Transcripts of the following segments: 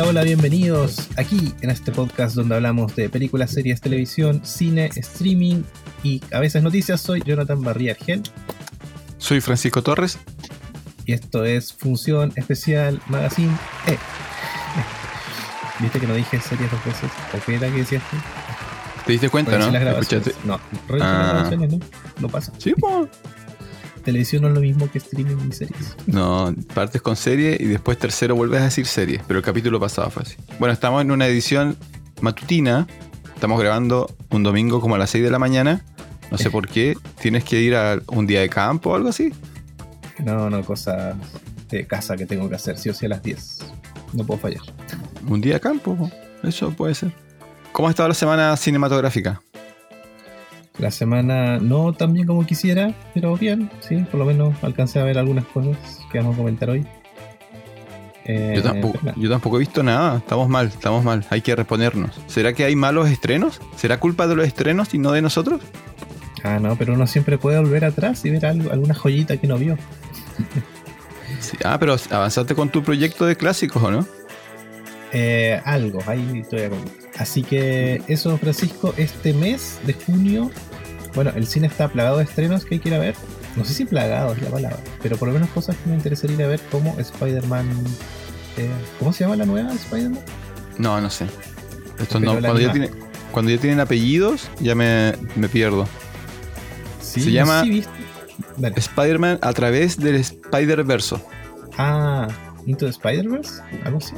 Hola, hola, bienvenidos aquí en este podcast donde hablamos de películas, series, televisión, cine, streaming y a veces noticias. Soy Jonathan Barría Argel Soy Francisco Torres. y esto es Función Especial Magazine E. ¿Viste que no dije series dos veces? ¿O qué era que decías tú? ¿Te diste cuenta, Revisé no? las grabaciones. No, revisé Ah. las grabaciones, ¿no? No pasa. Sí, po. Televisión no es lo mismo que streaming y series. No, partes con serie y después tercero vuelves a decir serie, pero el capítulo pasado fue así. Bueno, estamos en una edición matutina. Estamos grabando un domingo como a las 6 de la mañana. No sé por qué. ¿Tienes que ir a un día de campo o algo así? No, no, cosas de casa que tengo que hacer, sí o sí a las 10. No puedo fallar. Un día de campo, po. eso puede ser. ¿Cómo ha estado la semana cinematográfica? La semana no tan bien como quisiera, pero bien, sí, por lo menos alcancé a ver algunas cosas que vamos a comentar hoy. Eh, Yo tampoco, yo he visto nada. Estamos mal, estamos mal. Hay que reponernos. ¿Será que hay malos estrenos? ¿Será culpa de los estrenos y no de nosotros? Ah, no, pero uno siempre puede volver atrás y ver algo, alguna joyita que no vio. Sí. Ah, pero avanzaste con tu proyecto de clásicos, ¿o no? Eh, algo, ahí estoy comentar. Así que eso, Francisco, este mes de junio, bueno, el cine está plagado de estrenos que hay que ir a ver. No sé si plagado es la palabra, pero por lo menos cosas que me interesaría ir a ver como Spider-Man. eh, ¿Cómo se llama la nueva Spider-Man? No, no sé. Pero no, cuando, ya tiene- cuando ya tienen apellidos, ya me, me pierdo. Sí, Se llama-. Spider-Man a través del Spider-Verso. Ah, Into the Spider-Verse, algo así.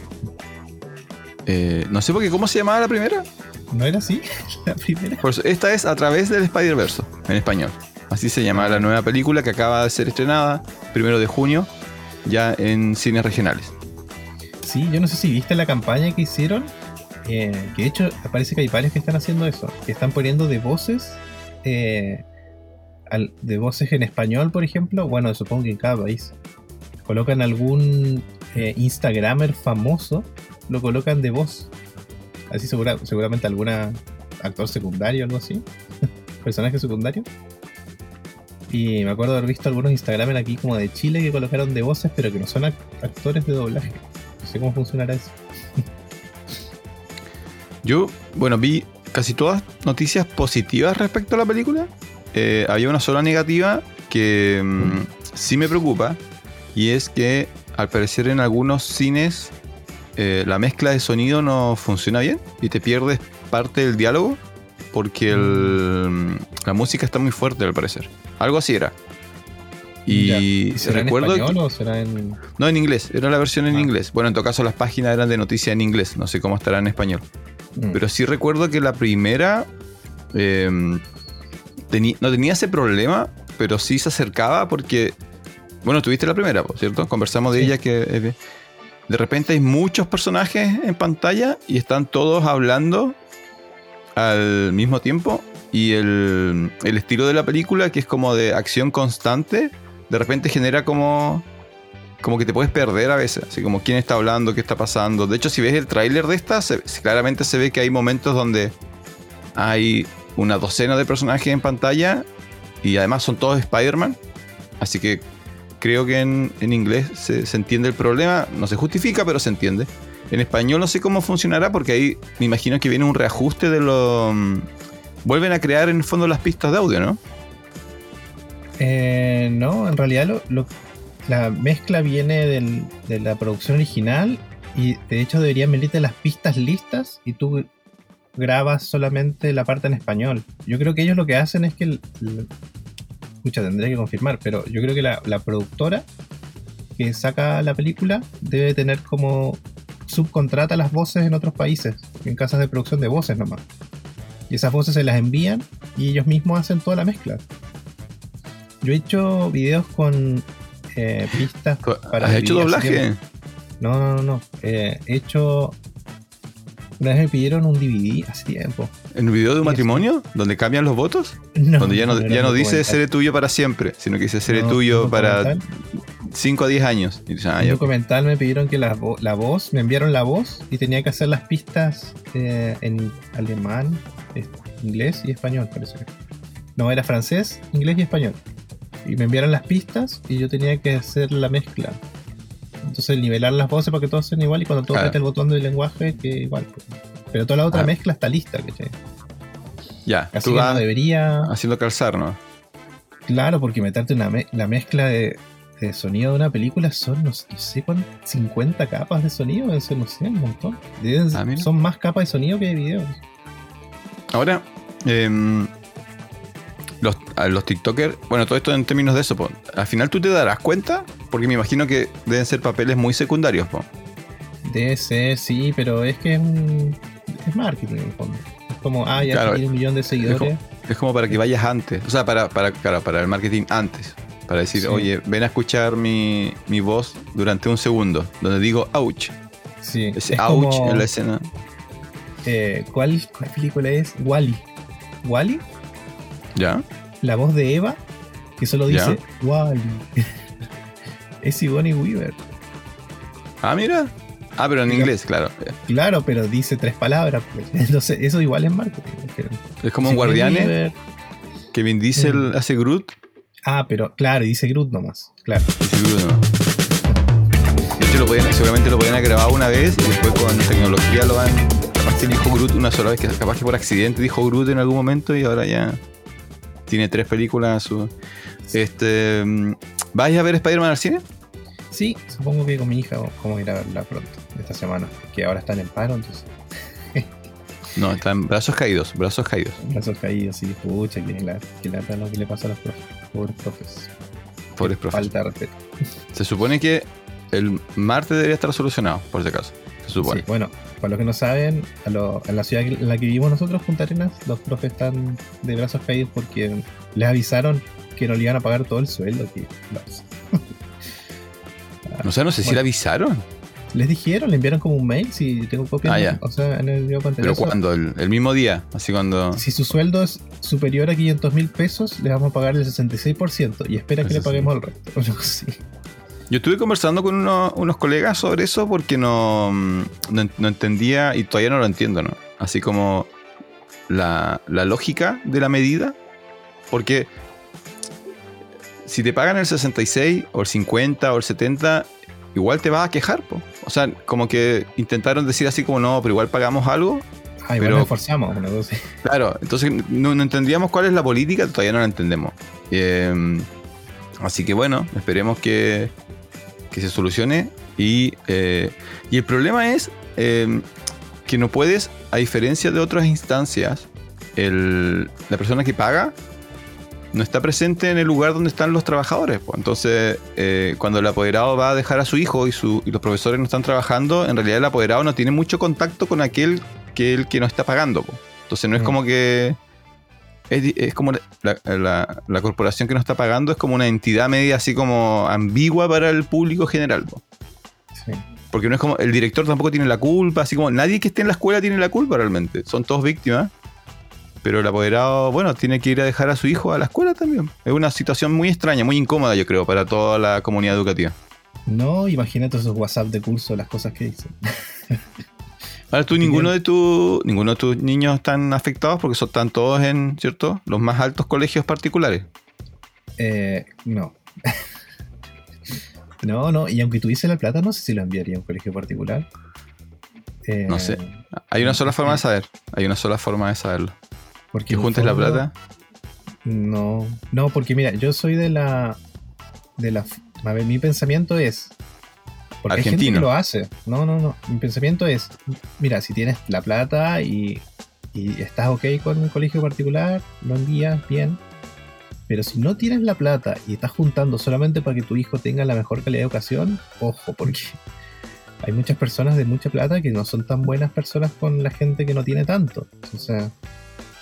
Eh, no sé por qué, ¿cómo se llamaba la primera? ¿No era así? la primera. Por eso, esta es a través del Spider-Verso, en español. Así se llama la nueva película que acaba de ser estrenada, primero de junio, ya en cines regionales. Sí, yo no sé si viste la campaña que hicieron. eh, que de hecho parece que hay varios que están haciendo eso. Que están poniendo de voces. eh, al- de voces en español, por ejemplo. Bueno, supongo que en cada país. Colocan algún eh, Instagramer famoso. Lo colocan de voz. Así segura- seguramente alguna actor secundario o algo así. Personaje secundario. Y me acuerdo haber visto algunos Instagramers aquí como de Chile que colocaron de voces, pero que no son act- actores de doblaje. No sé cómo funcionará eso. Yo, bueno, vi casi todas noticias positivas respecto a la película. Eh, había una sola negativa que mm, sí me preocupa y es que al parecer en algunos cines eh, la mezcla de sonido no funciona bien y te pierdes parte del diálogo porque el- la música está muy fuerte al parecer. Algo así era. Y, será recuerdo en español que- o será en.? no, en inglés, era la versión en Ah. inglés. Bueno, en todo caso las páginas eran de noticia en inglés, no sé cómo estará en español. Mm. Pero sí recuerdo que la primera eh, teni- no tenía ese problema, pero sí se acercaba porque, bueno, tuviste la primera, ¿cierto? Conversamos de Sí. ella que eh, de repente hay muchos personajes en pantalla y están todos hablando al mismo tiempo y el, el estilo de la película, que es como de acción constante, de repente genera como... Como que te puedes perder a veces, así como quién está hablando, qué está pasando. De hecho, si ves el tráiler de esta, claramente se ve que hay momentos donde hay una docena de personajes en pantalla y además son todos Spider-Man. Así que creo que en, en inglés se, se entiende el problema, no se justifica, pero se entiende. En español no sé cómo funcionará porque ahí me imagino que viene un reajuste de lo... mm, Vuelven a crear en el fondo las pistas de audio, ¿no? Eh, no, en realidad lo, la mezcla viene de la producción original y de hecho deberían venirte las pistas listas y tú grabas solamente la parte en español. Yo creo que ellos lo que hacen es que... Escucha, tendré que confirmar, pero yo creo que la, la productora que saca la película debe tener como subcontrata las voces en otros países, en casas de producción de voces nomás. Y esas voces se las envían y ellos mismos hacen toda la mezcla. Yo he hecho videos con eh, pistas para ¿Has hecho doblaje? no, no, no. Eh, he hecho. Una vez me pidieron un DVD hace tiempo. ¿En un video de un matrimonio? ¿Donde cambian los votos? No, donde ya no, era ya no dice seré tuyo para siempre, sino que dice seré No, tuyo para documental. 5 a 10 años. Y ah, En un documental me pidieron que la, la voz, me enviaron la voz y tenía que hacer las pistas eh, en alemán, inglés y español, parece que. No, era francés, inglés y español. Y me enviaron las pistas y yo tenía que hacer la mezcla. Entonces nivelar las voces para que todos sean igual y cuando tú apretas el botón del lenguaje, que igual. pues. Pero toda la otra Ah. mezcla está lista, ¿cachai? Ya, Así tú que no debería. haciendo calzar, ¿no? Claro, porque meterte una me- la mezcla de, de sonido de una película son, no, no sé cuántas, 50 capas de sonido, eso no sé, un montón. Deben- Ah, son más capas de sonido que de video. Ahora, em, los, a los TikTokers, bueno, todo esto en términos de eso, al final tú te darás cuenta, porque me imagino que deben ser papeles muy secundarios, po. Debe ser, sí, pero es que es, un- es marketing en el fondo. Es como, ah, ya Claro, un millón de seguidores. Es como para que vayas antes, o sea, para, para, claro, para el marketing antes, para decir, Sí. oye, ven a escuchar mi, mi voz durante un segundo, donde digo ouch, Sí, ese es ouch como, en la escena. eh, ¿cuál, ¿Cuál película es? Wally. Wally, ¿Ya? la voz de Eva, que solo Ya. dice Wally. es Sigourney Weaver. Ah, mira. Ah, pero en inglés, claro. Claro, pero dice tres palabras. pues. Entonces, eso igual es marketing. Es como un Sigourney Guardianes, Weaver- que Vin Diesel Mm. hace Groot, Ah, pero claro, dice Groot nomás. Claro. dice Groot, ¿no? De hecho, lo podían- seguramente lo podían grabado una vez y después con tecnología lo van. Capaz que dijo Groot una sola vez, que capaz que por accidente dijo Groot en algún momento y ahora ya tiene tres películas. a Su, este, mm, ¿Vais a ver Spider-Man al cine? Sí, supongo que con mi hija vamos a ir a verla pronto, esta semana. Que ahora están en paro, entonces. No, están brazos caídos, brazos caídos. Brazos caídos, y pucha, que, la, que lo que le pasa a los profes. Pobres profes. Pobres profes. Falta respeto. Se supone que el martes debería estar solucionado, por si acaso. Se supone. Sí, bueno, para los que no saben, a lo- en la ciudad en la que vivimos nosotros, Punta Arenas, los profes están de brazos caídos porque les avisaron que no le iban a pagar todo el sueldo. Que, los- O sea, no sé si le avisaron. les dijeron, le enviaron como un mail, si tengo copias, Ah, ya. o sea, en el video Pero cuando, el, el mismo día, así cuando. Si su sueldo es superior a 500 mil pesos, le vamos a pagar el 66% y espera que le sí. paguemos el resto. Yo estuve conversando con unos, unos colegas sobre eso porque no, mm, no, no entendía y todavía no lo entiendo, ¿no? Así como la, la lógica de la medida. Porque si te pagan el 66 o el 50 o el 70, igual te vas a quejar, po. O sea, como que intentaron decir así como no, pero igual pagamos algo. Ah, igual Pero- nos así. Claro, entonces no, no entendíamos cuál es la política, todavía no la entendemos. Eh, así que bueno, esperemos que, que se solucione. Y, eh, y el problema es eh, que no puedes, a diferencia de otras instancias, el- la persona que paga no está presente en el lugar donde están los trabajadores. pues. Entonces, eh, cuando el apoderado va a dejar a su hijo y, su- y los profesores no están trabajando, en realidad el apoderado no tiene mucho contacto con aquel que el que no está pagando. pues. Entonces no es Mm. como que... Es, como la, la- la corporación que no está pagando es como una entidad media así como ambigua para el público general. pues. Sí. Porque no es como, el director tampoco tiene la culpa, así como nadie que esté en la escuela tiene la culpa realmente. Son todos víctimas. Pero el apoderado, bueno, tiene que ir a dejar a su hijo a la escuela también. Es una situación muy extraña, muy incómoda, yo creo, para toda la comunidad educativa. No, imagínate esos WhatsApp de curso, las cosas que dicen. Ahora tú, ninguno de, tu, ninguno de tus niños están afectados porque son, están todos en, ¿cierto? Los más altos colegios particulares. Eh, no. no, no, y aunque tuviese la plata, no sé si lo enviaría a un colegio particular. Eh, No sé. Hay una sola forma de saber. Hay una sola forma de saberlo. Porque Que juntes la plata. No, no, porque mira, yo soy de la. de la. A ver, mi pensamiento es. Porque hay gente Argentino. que lo hace. No, no, no. Mi pensamiento es: mira, si tienes la plata y, y estás ok con un colegio particular, lo envías bien. Pero si no tienes la plata y estás juntando solamente para que tu hijo tenga la mejor calidad de educación, ojo, porque hay muchas personas de mucha plata que no son tan buenas personas con la gente que no tiene tanto. O sea,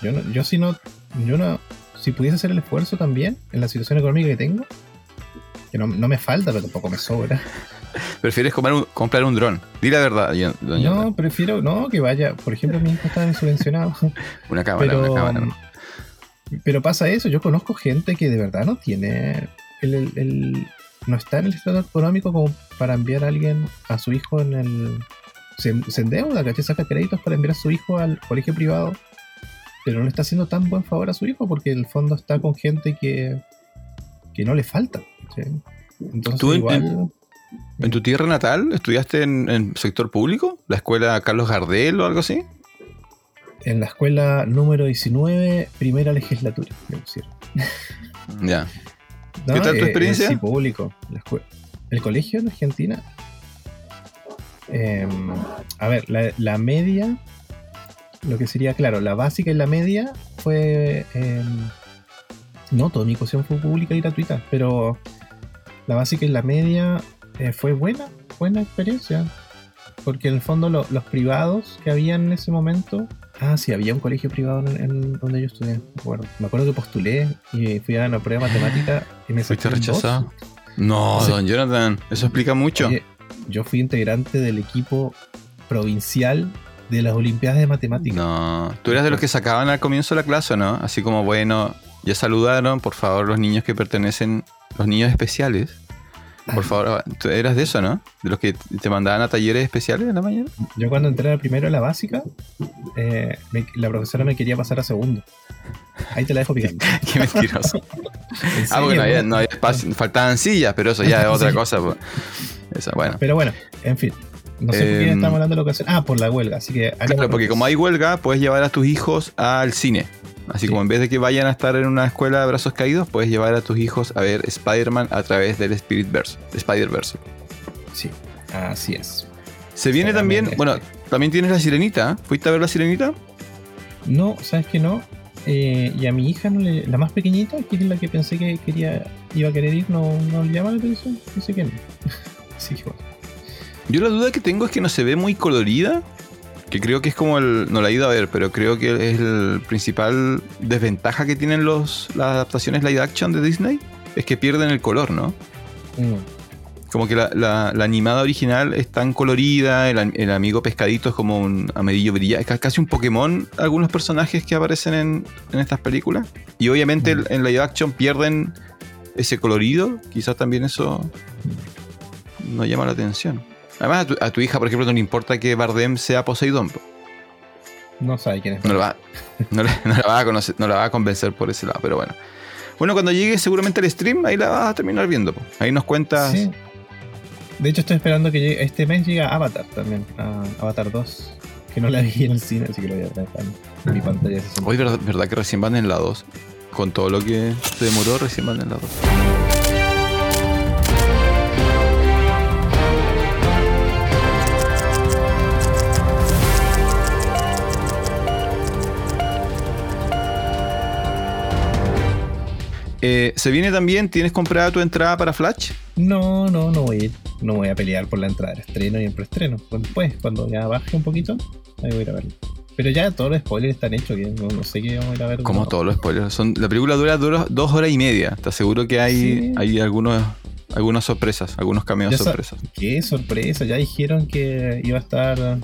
yo, no, yo si no, yo no, si pudiese hacer el esfuerzo también en la situación económica que tengo, que no, no me falta, pero tampoco me sobra. Prefieres comprar un, comprar un dron. Di la verdad, doña- No, prefiero, no, que vaya, por ejemplo, mi hijo está subvencionado. Una cámara, pero, una cámara. pero pasa eso, yo conozco gente que de verdad no tiene el, el- el- no está en el estado económico como para enviar a alguien a su hijo en el se, se endeuda, ¿cachai? Saca créditos para enviar a su hijo al colegio privado, pero no le está haciendo tan buen favor a su hijo porque en el fondo está con gente que, que no le falta. Entonces Tú igual ¿En tu tierra natal estudiaste en, en sector público? ¿La escuela Carlos Gardel o algo así? En la escuela número 19, primera legislatura, me pusieron. Ya. No, ¿Qué tal tu eh, experiencia? eh, sí, público. La el colegio en Argentina. em, a ver, la, la media, lo que sería, claro, la básica y la media fue. em, no, toda mi educación fue pública y gratuita, pero la básica y la media eh, fue buena, buena experiencia. Porque en el fondo lo- los privados que había en ese momento. Ah, sí, había un colegio privado en, en donde yo estudié, me acuerdo. Me acuerdo que postulé y fui a una prueba de matemática y me ¿Fuiste dos. rechazado? No, don Jonathan, eso explica mucho. Oye, yo fui integrante del equipo provincial de las Olimpiadas de Matemáticas. No, tú eras de los que sacaban al comienzo de la clase, ¿no? Así como, bueno, ya saludaron, por favor, los niños que pertenecen, los niños especiales. Por favor, tú eras de eso, ¿no? De los que te mandaban a talleres especiales en la mañana. Yo cuando entré primero a la básica, eh, me- la profesora me quería pasar a segundo. Ahí te la dejo picando. Qué mentiroso. ¿En ah, bueno, había- no? había espacio, faltaban sillas, pero eso ya es otra cosa. pues. Eso, bueno. Pero bueno, en fin. No sé por qué Em, estamos hablando de la ocasión. Ah, por la huelga. Así que. Claro, porque como hay huelga, puedes llevar a tus hijos al cine. Así Sí. como en vez de que vayan a estar en una escuela de brazos caídos, puedes llevar a tus hijos a ver Spider-Man a través del Spirit-Verse, Spider-Verse. Sí, así es. Se viene también, bueno, también tienes la sirenita. ¿Fuiste a ver la sirenita? No, ¿sabes que no? Eh, y a mi hija, no le- la más pequeñita, que es la que pensé que quería iba a querer ir, no, no le llama la atención. Dice que no. Así que bueno. Yo la duda que tengo es que no se ve muy colorida. Que creo que es como el. No la he ido a ver, pero creo que es el principal desventaja que tienen los, las adaptaciones live action de Disney. Es que pierden el color, ¿no? Mm. Como que la, la- la animada original es tan colorida, el, am- el amigo pescadito es como un amarillo brillante, casi un Pokémon algunos personajes que aparecen en, en estas películas. Y obviamente el- en live action pierden ese colorido, quizás también eso no llama la atención. Además a tu, a tu hija, por ejemplo, no le importa que Bardem sea Poseidón. po. No sabe quién es. No, lo va, no, le- no la va a conocer, no la va a convencer por ese lado, pero bueno. Bueno, cuando llegue seguramente al stream, ahí la vas a terminar viendo. po. Ahí nos cuentas... Sí. De hecho, estoy esperando que llegue, este mes llega Avatar también. a Avatar 2. Que no la vi en el cine, así que lo voy a ver en, mi pantalla. de 60. Hoy, ¿verdad, verdad que recién van en la 2? Con todo lo que se demoró, recién van en la 2. Eh, se viene también, ¿tienes comprada tu entrada para Flash? No, no, no voy a ir. No voy a pelear por la entrada del estreno y el preestreno. Pues Después, cuando ya baje un poquito, ahí voy a ir a verlo. Pero ya todos los spoilers están hechos, que no, no sé qué vamos a ir a ver. Como todos los spoilers. Son, la película dura, dura dos horas y media. Te aseguro que hay, Sí. hay algunos, algunas sorpresas, algunos cameos sorpresas. Qué sorpresa, ya dijeron que iba a estar.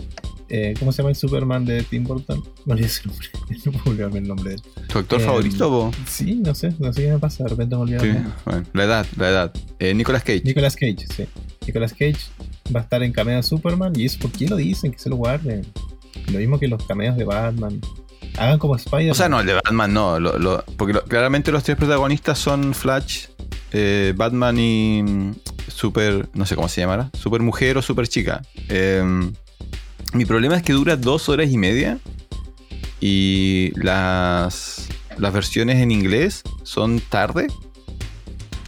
Eh, ¿Cómo se llama el Superman de Tim Burton? No olvidé su nombre. No puedo olvidarme el nombre de él. ¿Tu actor Em, favorito, po? Sí, no sé, no sé qué me pasa. De repente me olvidé. Sí, bueno, la edad, la edad. Eh, Nicolas Cage. Nicolas Cage, sí. Nicolas Cage va a estar en cameo de Superman. ¿Y eso por qué lo dicen? Que se lo guarden. Lo mismo que los cameos de Batman. Hagan como Spider-Man. O sea, no, el de Batman no. lo- lo- porque lo- claramente los tres protagonistas son Flash, eh, Batman y mm, Super. No sé cómo se llamará. Super Mujer o Super Chica. Eh, mi problema es que dura dos horas y media. Y las, las versiones en inglés son tarde.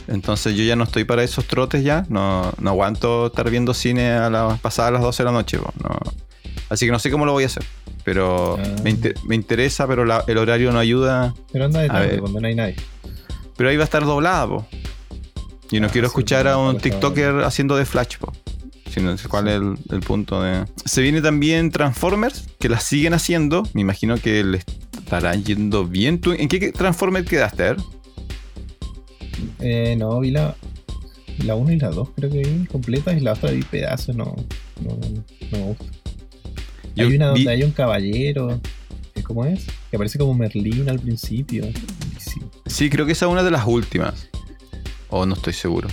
Entonces yo ya no estoy para esos trotes ya. No, no aguanto estar viendo cine a las pasadas las 12 de la noche. po, no. Así que no sé cómo lo voy a hacer. Pero Ah. me, inter- me interesa, pero la- el horario no ayuda. Pero anda de tarde cuando no hay nadie. Pero ahí va a estar doblada, po. Y no Ah, quiero escuchar a un TikToker haciendo de Flash, po. Sino cuál es el, el punto de. Se viene también Transformers, que las siguen haciendo. Me imagino que le estarán yendo bien. ¿Tú en qué Transformer quedaste? A ver. Eh, no, vi la, la 1 y la 2, creo que vi completas, y la otra vi pedazos, no, no, no me gusta. Yo hay una vi- donde hay un caballero, eh, ¿cómo es? Que aparece como Merlín al principio. Sí. Sí, creo que esa es una de las últimas. O no estoy seguro.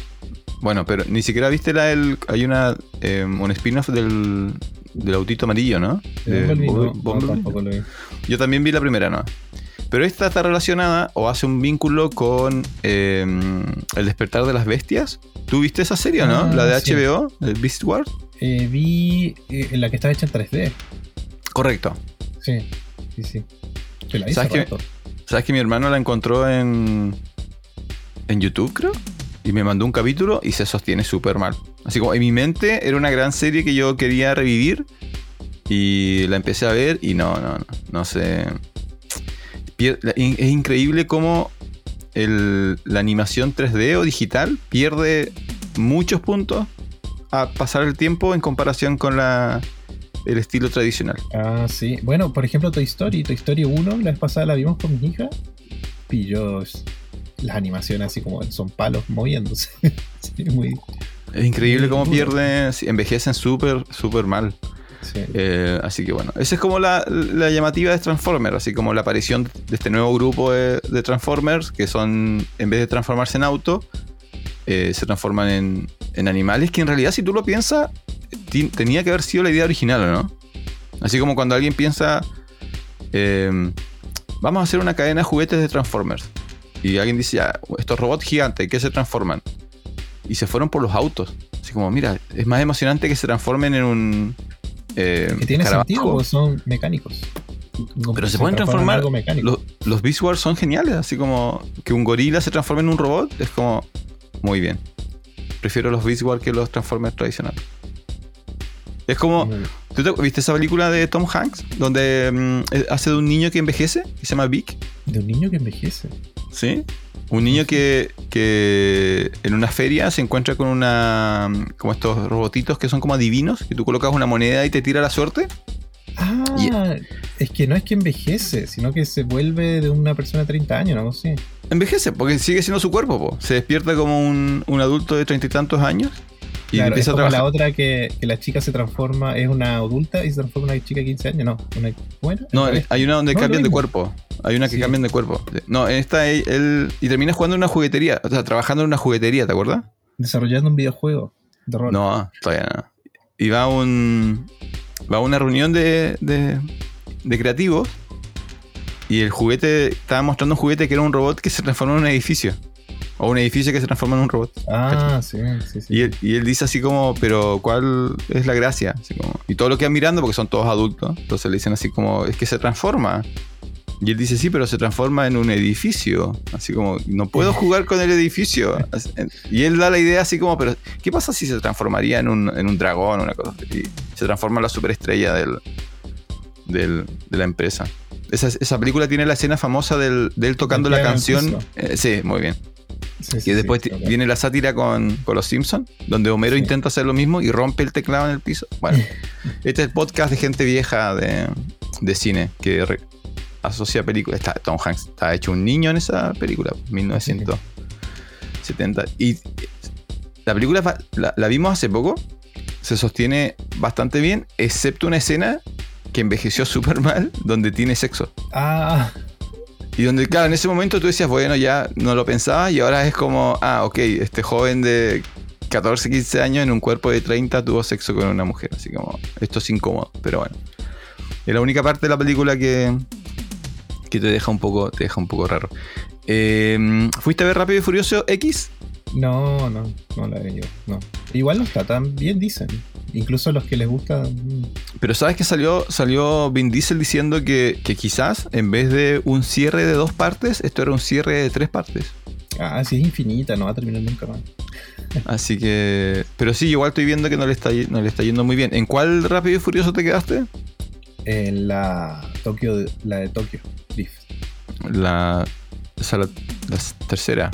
Bueno, pero ni siquiera viste la del. Hay una. eh, un spin-off del. Del autito amarillo, ¿no? No, no, lo vi. Yo también vi la primera, ¿no? Pero esta está relacionada o hace un vínculo con eh, El despertar de las bestias, ¿Tú viste esa serie o no? Ah, la de sí. HBO, el Beast Wars. Eh, vi eh, la que estaba hecha en 3D. Correcto. Sí, sí, sí. Te la hice ¿Sabes qué? rato. ¿Sabes que mi hermano la encontró en, en YouTube, creo? Y me mandó un capítulo y se sostiene súper mal. Así como en mi mente era una gran serie que yo quería revivir. Y la empecé a ver y no, no, no. No sé. Es increíble cómo el- la animación 3D o digital pierde muchos puntos a pasar el tiempo en comparación con la, el estilo tradicional. Ah, sí. Bueno, por ejemplo, Toy Story. Toy Story 1, la vez pasada la vimos con mi hija. Pilló s- las animaciones así como son palos moviéndose. sí, muy. Es increíble Muy cómo duro. pierden, envejecen súper, súper mal. Sí. Eh, así que bueno, esa es como la, la llamativa de Transformers, así como la aparición de este nuevo grupo de, de Transformers, que son, en vez de transformarse en auto, eh, se transforman en, en animales, que en realidad si tú lo piensas, tenía que haber sido la idea original, ¿o no? Así como cuando alguien piensa, eh, vamos a hacer una cadena de juguetes de Transformers, y alguien dice, ya, estos robots gigantes, ¿qué se transforman? Y se fueron por los autos. Así como, mira, es más emocionante que se transformen en un... eh, que tiene escarabajo. sentido, porque son mecánicos. No, Pero se pueden transformar. algo. Los, los Beast Wars son geniales, así como que un gorila se transforme en un robot, es como muy bien. Prefiero los Beast Wars que los Transformers tradicionales. Es como. ¿Tú te- viste esa película de Tom Hanks? Donde mm, eh, hace de un niño que envejece, que se llama Vic, De un niño que envejece. ¿Sí? Un niño que, que en una feria se encuentra con una. como estos robotitos que son como adivinos, que tú colocas una moneda y te tira la suerte. Ah, es que no es que envejece, sino que se vuelve de una persona de 30 años, ¿no? Sí. Envejece, porque sigue siendo su cuerpo, po. Se despierta como un, un adulto de treinta y tantos años y Claro, es empieza a como la otra que, que la chica se transforma, es una adulta y se transforma en una chica de 15 años, no. Una, bueno, No, hay una donde No, cambian de cuerpo. Hay una que Sí. cambian de cuerpo. No, en esta él, y termina jugando en una juguetería, o sea, trabajando en una juguetería, ¿te acuerdas? desarrollando un videojuego de rol. No, todavía no. Y va a un va a una reunión de, de, de creativos y el juguete estaba mostrando un juguete que era un robot que se transforma en un edificio. O un edificio que se transforma en un robot. Ah, sí, sí, sí. Y él, y él dice así como, pero ¿cuál es la gracia? Así como, y todo lo quedan mirando porque son todos adultos. Entonces le dicen así como, es que se transforma. Y él dice, sí, pero se transforma en un edificio. Así como, no puedo jugar con el edificio. Y él da la idea así como, pero ¿qué pasa si se transformaría en un, en un dragón o una cosa así? Y se transforma en la superestrella del, del- de la empresa. Esa, esa película tiene la escena famosa del, de él tocando la canción. Eh, sí, muy bien. Sí, Y después sí, viene la sátira con, con los Simpsons, donde Homero Sí. intenta hacer lo mismo y rompe el teclado en el piso. Bueno, este es el podcast de gente vieja de, de cine que re- asocia películas. Está, Tom Hanks está hecho un niño en esa película, 1970. Y la película la, la vimos hace poco, se sostiene bastante bien, excepto una escena que envejeció súper mal, donde tiene sexo. Ah, Y donde, claro, en ese momento tú decías, bueno, ya no lo pensaba y ahora es como, ah, ok, este joven de 14, 15 años en un cuerpo de 30 tuvo sexo con una mujer. Así como, esto es incómodo, pero bueno. Es la única parte de la película que, que te deja un poco, te deja un poco raro. Eh, ¿Fuiste a ver Rápido y Furioso X? No, no, no la veo. No. Igual no está tan bien, dicen. Incluso los que les gusta. mm, Pero sabes que salió, salió Vin Diesel diciendo que, que quizás en vez de un cierre de dos partes, esto era un cierre de tres partes. Ah, sí, es infinita, no va a terminar nunca más. Así que. Pero sí, igual estoy viendo que no le está, no le está yendo muy bien. ¿En cuál Rápido y Furioso te quedaste? En la Tokio, la de Tokio Drift. La. La, la tercera.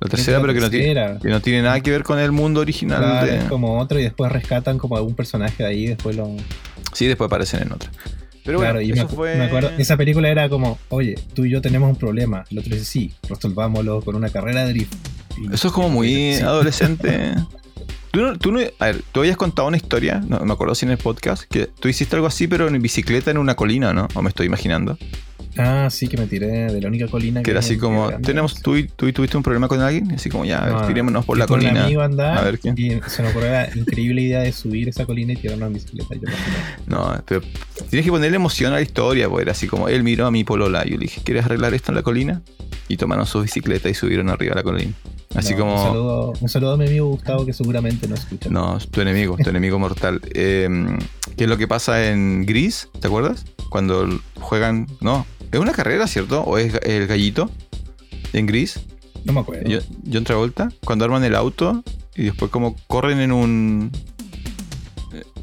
La tercera, pero que no, tiene, que no tiene nada que ver con el mundo original. Claro, de- es como otro y después rescatan como algún personaje de ahí y después lo... Sí, después aparecen en otra. Pero claro, bueno, y eso fue. me acuerdo, esa película era como, oye, tú y yo tenemos un problema. El otro dice, sí, resolvámoslo con una carrera de drift. Y- Eso es como muy Sí. adolescente. ¿Tú, no, tú no- a ver, tú habías contado una historia, no me acuerdo si en el podcast, que tú hiciste algo así, pero en bicicleta en una colina, ¿no? O me estoy imaginando. Ah, sí, que me tiré de la única colina Que era hay así como, Grande. tenemos, tú, y- tú y tuviste un problema con alguien, así como, ya, a ver, No, tirémonos por la con un colina. amigo a andar A ver quién. Y se me ocurrió la increíble idea de subir esa colina y tirarnos en bicicleta. Yo. No, pero tienes que ponerle emoción a la historia, pues era así como, él miró a mi polola y yo le dije, ¿quieres arreglar esto en la colina? y tomaron sus bicicletas y subieron arriba a la colina. Así No, como... Un saludo, un saludo a mi amigo Gustavo que seguramente no escucha. No, tu enemigo, tu enemigo mortal. Eh, ¿Qué es lo que pasa en Gris? ¿Te acuerdas? Cuando juegan. No, es una carrera, ¿cierto? ¿O es el gallito? En Gris. No me acuerdo. Yo, John Travolta. Cuando arman el auto y después, como corren en un.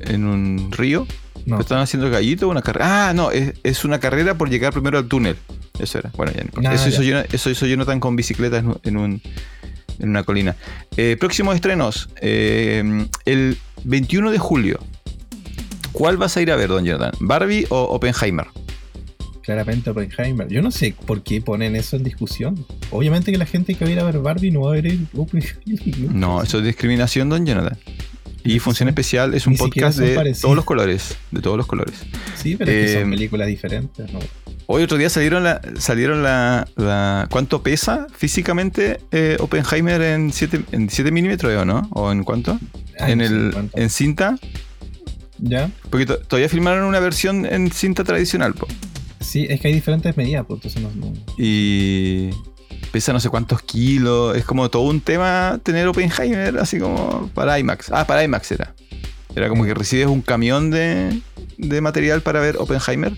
En un río. no. ¿Están haciendo el gallito o una carrera? Ah, no, es, es una carrera por llegar primero al túnel. Eso era. Bueno, ya no eso, hizo ya. Jonathan- eso hizo Jonathan con bicicletas en un- en, un, en una colina. Eh, próximos estrenos. eh, el 21 de julio. ¿Cuál vas a ir a ver, don Jonathan? ¿Barbie o Oppenheimer? Claramente Oppenheimer. Yo no sé por qué ponen eso en discusión. Obviamente que la gente que va a ir a ver Barbie no va a ver Oppenheimer. No, eso es discriminación, don Jonathan. Y Función Especial es un Ni podcast de parecidos. todos los colores. De todos los colores. Sí, pero es que Eh, son películas diferentes. ¿no? Hoy otro día salieron la, salieron la, la- ¿cuánto pesa físicamente eh, Oppenheimer en 7 en 7 milímetros o no? ¿O en cuánto? Ay, en no el cuánto. en cinta, ¿Ya? porque to- todavía filmaron una versión en cinta tradicional, po. Sí, es que hay diferentes medidas, pues entonces no, no- Y pesa no sé cuántos kilos, es como todo un tema tener Oppenheimer así como para IMAX. Ah, para IMAX era. Era como que recibes un camión de, de material para ver Oppenheimer.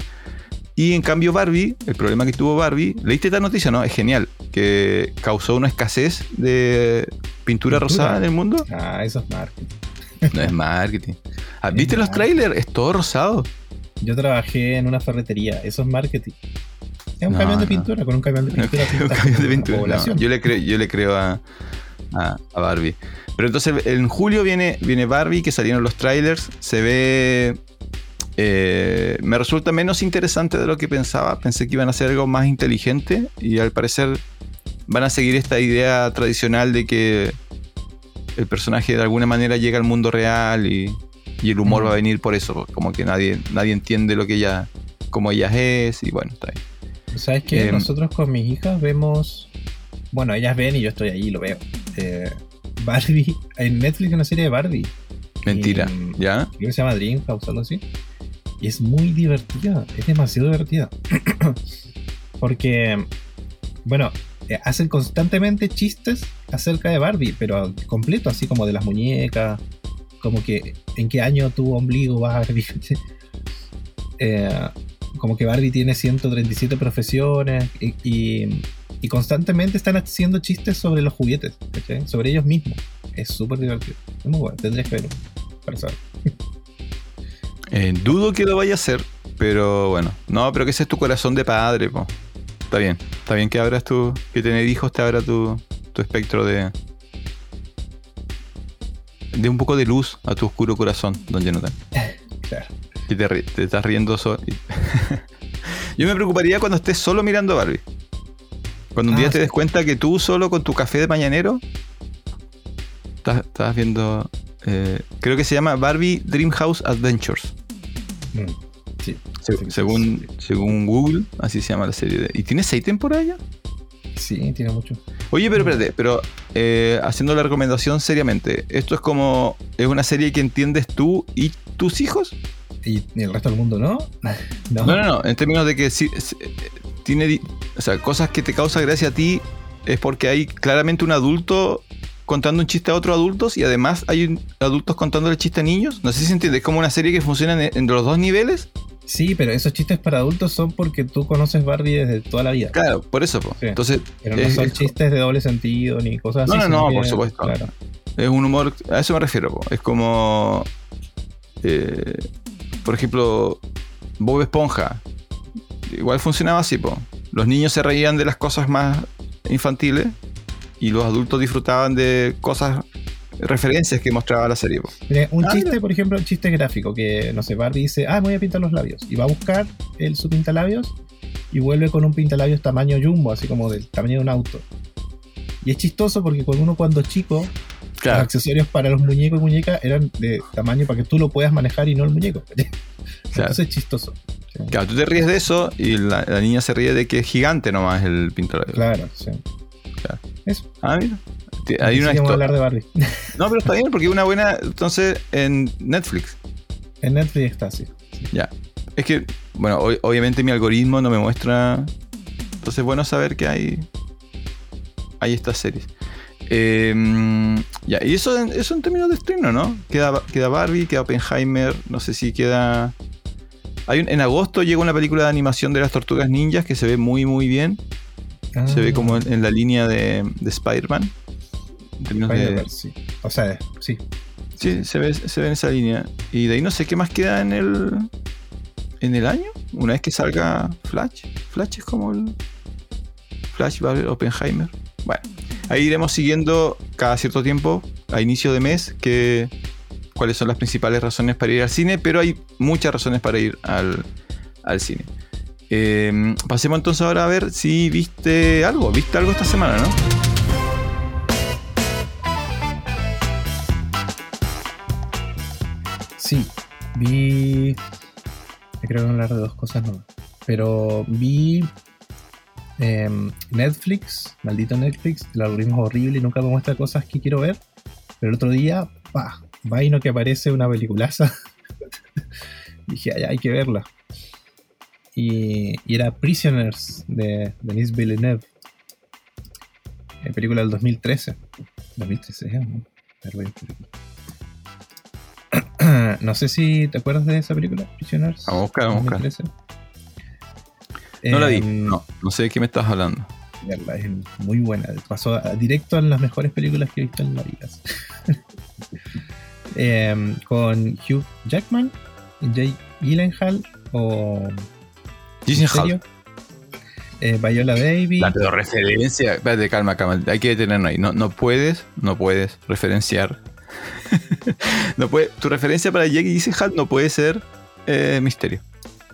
Y en cambio Barbie, el problema que tuvo Barbie, ¿leíste esta noticia? No, es genial. Que causó una escasez de pintura ¿Pintura? rosada en el mundo. Ah, eso es marketing. No es marketing. Ah, ¿Viste Es los marketing. trailers? Es todo rosado. Yo trabajé en una ferretería, eso es marketing. Es un No, camión de no. pintura, con un camión de pintura. Un de yo, le creo, yo le creo a, a, a Barbie. Pero entonces en julio viene, viene Barbie, que salieron los trailers. Se ve. eh, me resulta menos interesante de lo que pensaba. Pensé que iban a hacer algo más inteligente. Y al parecer van a seguir esta idea tradicional de que el personaje de alguna manera llega al mundo real y, y el humor Mm. va a venir por eso. Como que nadie, nadie entiende lo que ella. como ella es. Y bueno, está bien. ¿Sabes qué? Em, Nosotros con mis hijas vemos. Bueno, ellas ven y yo estoy ahí y lo veo. Eh, Barbie. En Netflix hay una serie de Barbie. Mentira. Y- ¿Ya? Creo que se llama Dreamhouse o algo así. Y es muy divertida. Es demasiado divertida. Porque. Bueno, eh, hacen constantemente chistes acerca de Barbie, pero completo, así como de las muñecas. Como que en qué año tuvo ombligo Barbie. Eh, como que Barbie tiene 137 profesiones y, y- y constantemente están haciendo chistes sobre los juguetes, ¿cachai? sobre ellos mismos. Es súper divertido. Es muy bueno, tendrías que verlo para saber. Eh, dudo que lo vaya a hacer, pero bueno. No, pero que ese es tu corazón de padre, po. Está bien. Está bien que abras tu. que tener hijos te abra tu, tu espectro de. de un poco de luz a tu oscuro corazón, don Jonathan. Claro. Y te, te estás riendo solo. Yo me preocuparía cuando estés solo mirando Barbie. Cuando un Ah, día te sí. des cuenta que tú solo con tu café de mañanero estás, estás viendo. eh, creo que se llama Barbie Dreamhouse Adventures. Mm, Sí. Se- Sí, según, sí. según Google, así se llama la serie. de- ¿Y tiene seis temporadas ya? Sí, tiene mucho. Oye, pero espérate, pero eh, haciendo la recomendación seriamente, ¿esto es como. es una serie que entiendes tú y tus hijos? ¿Y y el resto del mundo no? No. No, no, no, en términos de que sí, eh, tiene. O sea, cosas que te causa gracia a ti es porque hay claramente un adulto contando un chiste a otros adultos y además hay un- adultos contándole chiste a niños. No sé si se entiende, es como una serie que funciona en, en los dos niveles. Sí, pero esos chistes para adultos son porque tú conoces Barbie desde toda la vida. Claro, por eso. po. Sí. Entonces, Pero no es- son es- chistes de doble sentido ni cosas No, así. no, no, que- por supuesto. Claro. Es un humor, a eso me refiero. po. Es como, eh, por ejemplo, Bob Esponja. Igual funcionaba así, po. Los niños se reían de las cosas más infantiles y los adultos disfrutaban de cosas, referencias que mostraba la serie. po. Un Ah, chiste, mira. por ejemplo, un chiste gráfico que, no sé, Barbie dice, ah, me voy a pintar los labios. Y va a buscar el, su pintalabios y vuelve con un pintalabios tamaño jumbo, así como del tamaño de un auto. Y es chistoso porque con uno cuando es los accesorios para los muñecos y muñecas eran de tamaño para que tú lo puedas manejar y no el muñeco. claro. Entonces es chistoso. Sí. Claro, tú te ríes de eso y la, la niña se ríe de que es gigante nomás el pintor. Claro, sí. Claro. Eso. Ah, mira. Hay una vamos a hablar de Barbie. No, pero está bien porque es una buena. Entonces, en Netflix. en Netflix está así. Ya. Es que, bueno, ob- obviamente mi algoritmo no me muestra. Entonces es bueno saber que hay hay estas series. Eh, ya, y eso, eso en términos de estreno, ¿no? Queda, queda Barbie, queda Oppenheimer, no sé si queda... Hay un- en agosto llega una película de animación de las tortugas ninjas que se ve muy muy bien. Se ve como en, en la línea de, de Spider-Man. En términos de- Spider-Verse, sí. O sea, sí. Sí, se ve, se ve en esa línea. Y de ahí no sé qué más queda en el. en el año. Una vez que salga Flash. Flash es como el. Flash, Barbie, Oppenheimer. Bueno, ahí iremos siguiendo cada cierto tiempo, a inicio de mes, que cuáles son las principales razones para ir al cine, pero hay muchas razones para ir al, al cine. Eh, pasemos entonces ahora a ver si viste algo. ¿Viste algo esta semana, no? Sí, vi. Creo que hablar de dos cosas nomás. Pero vi em, Netflix, maldito Netflix, el algoritmo es horrible y nunca me muestra cosas que quiero ver. Pero el otro día, pa, vaino que aparece una peliculaza. Dije, ay, hay que verla. Y, y era Prisoners de Denis Villeneuve. Eh, película del 2013. 2013, ¿eh? ¿no? Sé si te acuerdas de esa película, Prisoners. Vamos a buscar, vamos a buscar. 2013. No la vi. Em, No, no sé de qué me estás hablando. verla, es muy buena. Pasó a- directo en las mejores películas que he visto en la vida. Em, con Hugh Jackman, Jake Gyllenhaal o Gyllenhaal. Eh, Viola Baby. La pero referencia. Espérate, calma, calma. Hay que detenernos ahí. No, no puedes, no puedes referenciar. no puede, tu referencia para Jake Gyllenhaal no puede ser eh, misterio.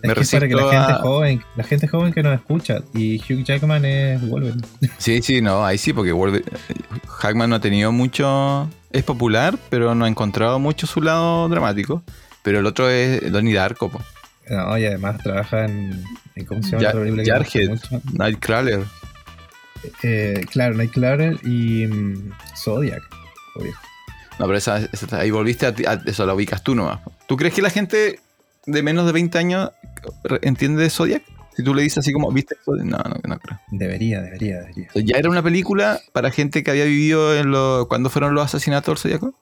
Es me que es para que la resisto gente a- joven, la gente joven que nos escucha. Y Hugh Jackman es Wolverine. Sí, sí, no, ahí sí, porque Wolver- Hackman no ha tenido mucho. Es popular, pero no ha encontrado mucho su lado dramático. Pero el otro es Donnie Darko, po. No, y además trabaja en, en ¿cómo se llama gusta Jarhead. Nightcrawler. Eh, claro, Nightcrawler y mm, Zodiac. obvio. No, pero esa, esa- ahí volviste a, a- eso, la ubicas tú nomás. ¿Tú crees que la gente de menos de 20 años entiende Zodiac? Si tú le dices así como, ¿viste Zodiac? No, no, no creo. Debería, debería, debería. Ya era una película para gente que había vivido en lo. ¿Cuándo fueron los asesinatos del Zodiaco?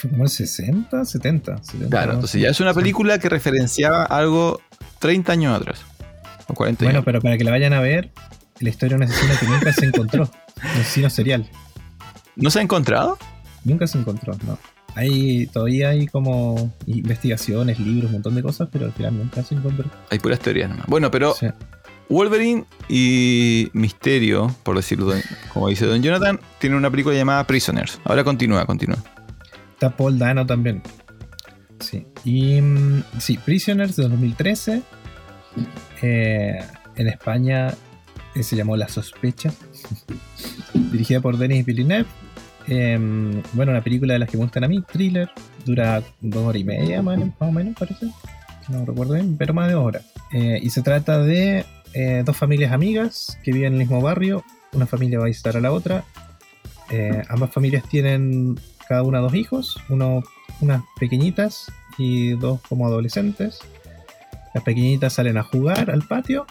Como el 60, 70. 70 Claro, entonces ya es una película que referenciaba algo 30 años atrás. O 40 Bueno, años. pero para que la vayan a ver, la historia de un asesino que nunca se encontró. Un asesino serial. ¿No se ha encontrado? Nunca se encontró, no. Hay, todavía hay como investigaciones, libros, un montón de cosas, pero al final nunca se encontró. Hay puras teorías nomás. Bueno, pero Sí. Wolverine y Misterio, por decirlo don- como dice Don Jonathan, tienen una película llamada Prisoners. Ahora continúa, continúa. Está Paul Dano también. Sí. Y mm, sí, Prisoners de 2013. Eh, en España eh, se llamó La Sospecha. Dirigida por Denis Villeneuve. Em, bueno, una película de las que me gustan a mí, thriller. Dura dos horas y media, más, o menos, parece. No recuerdo bien, pero más de dos horas. Eh, y se trata de eh, dos familias amigas que viven en el mismo barrio. Una familia va a visitar a la otra. Eh, ambas familias tienen cada una dos hijos, uno, unas pequeñitas y dos como adolescentes. Las pequeñitas salen a jugar al patio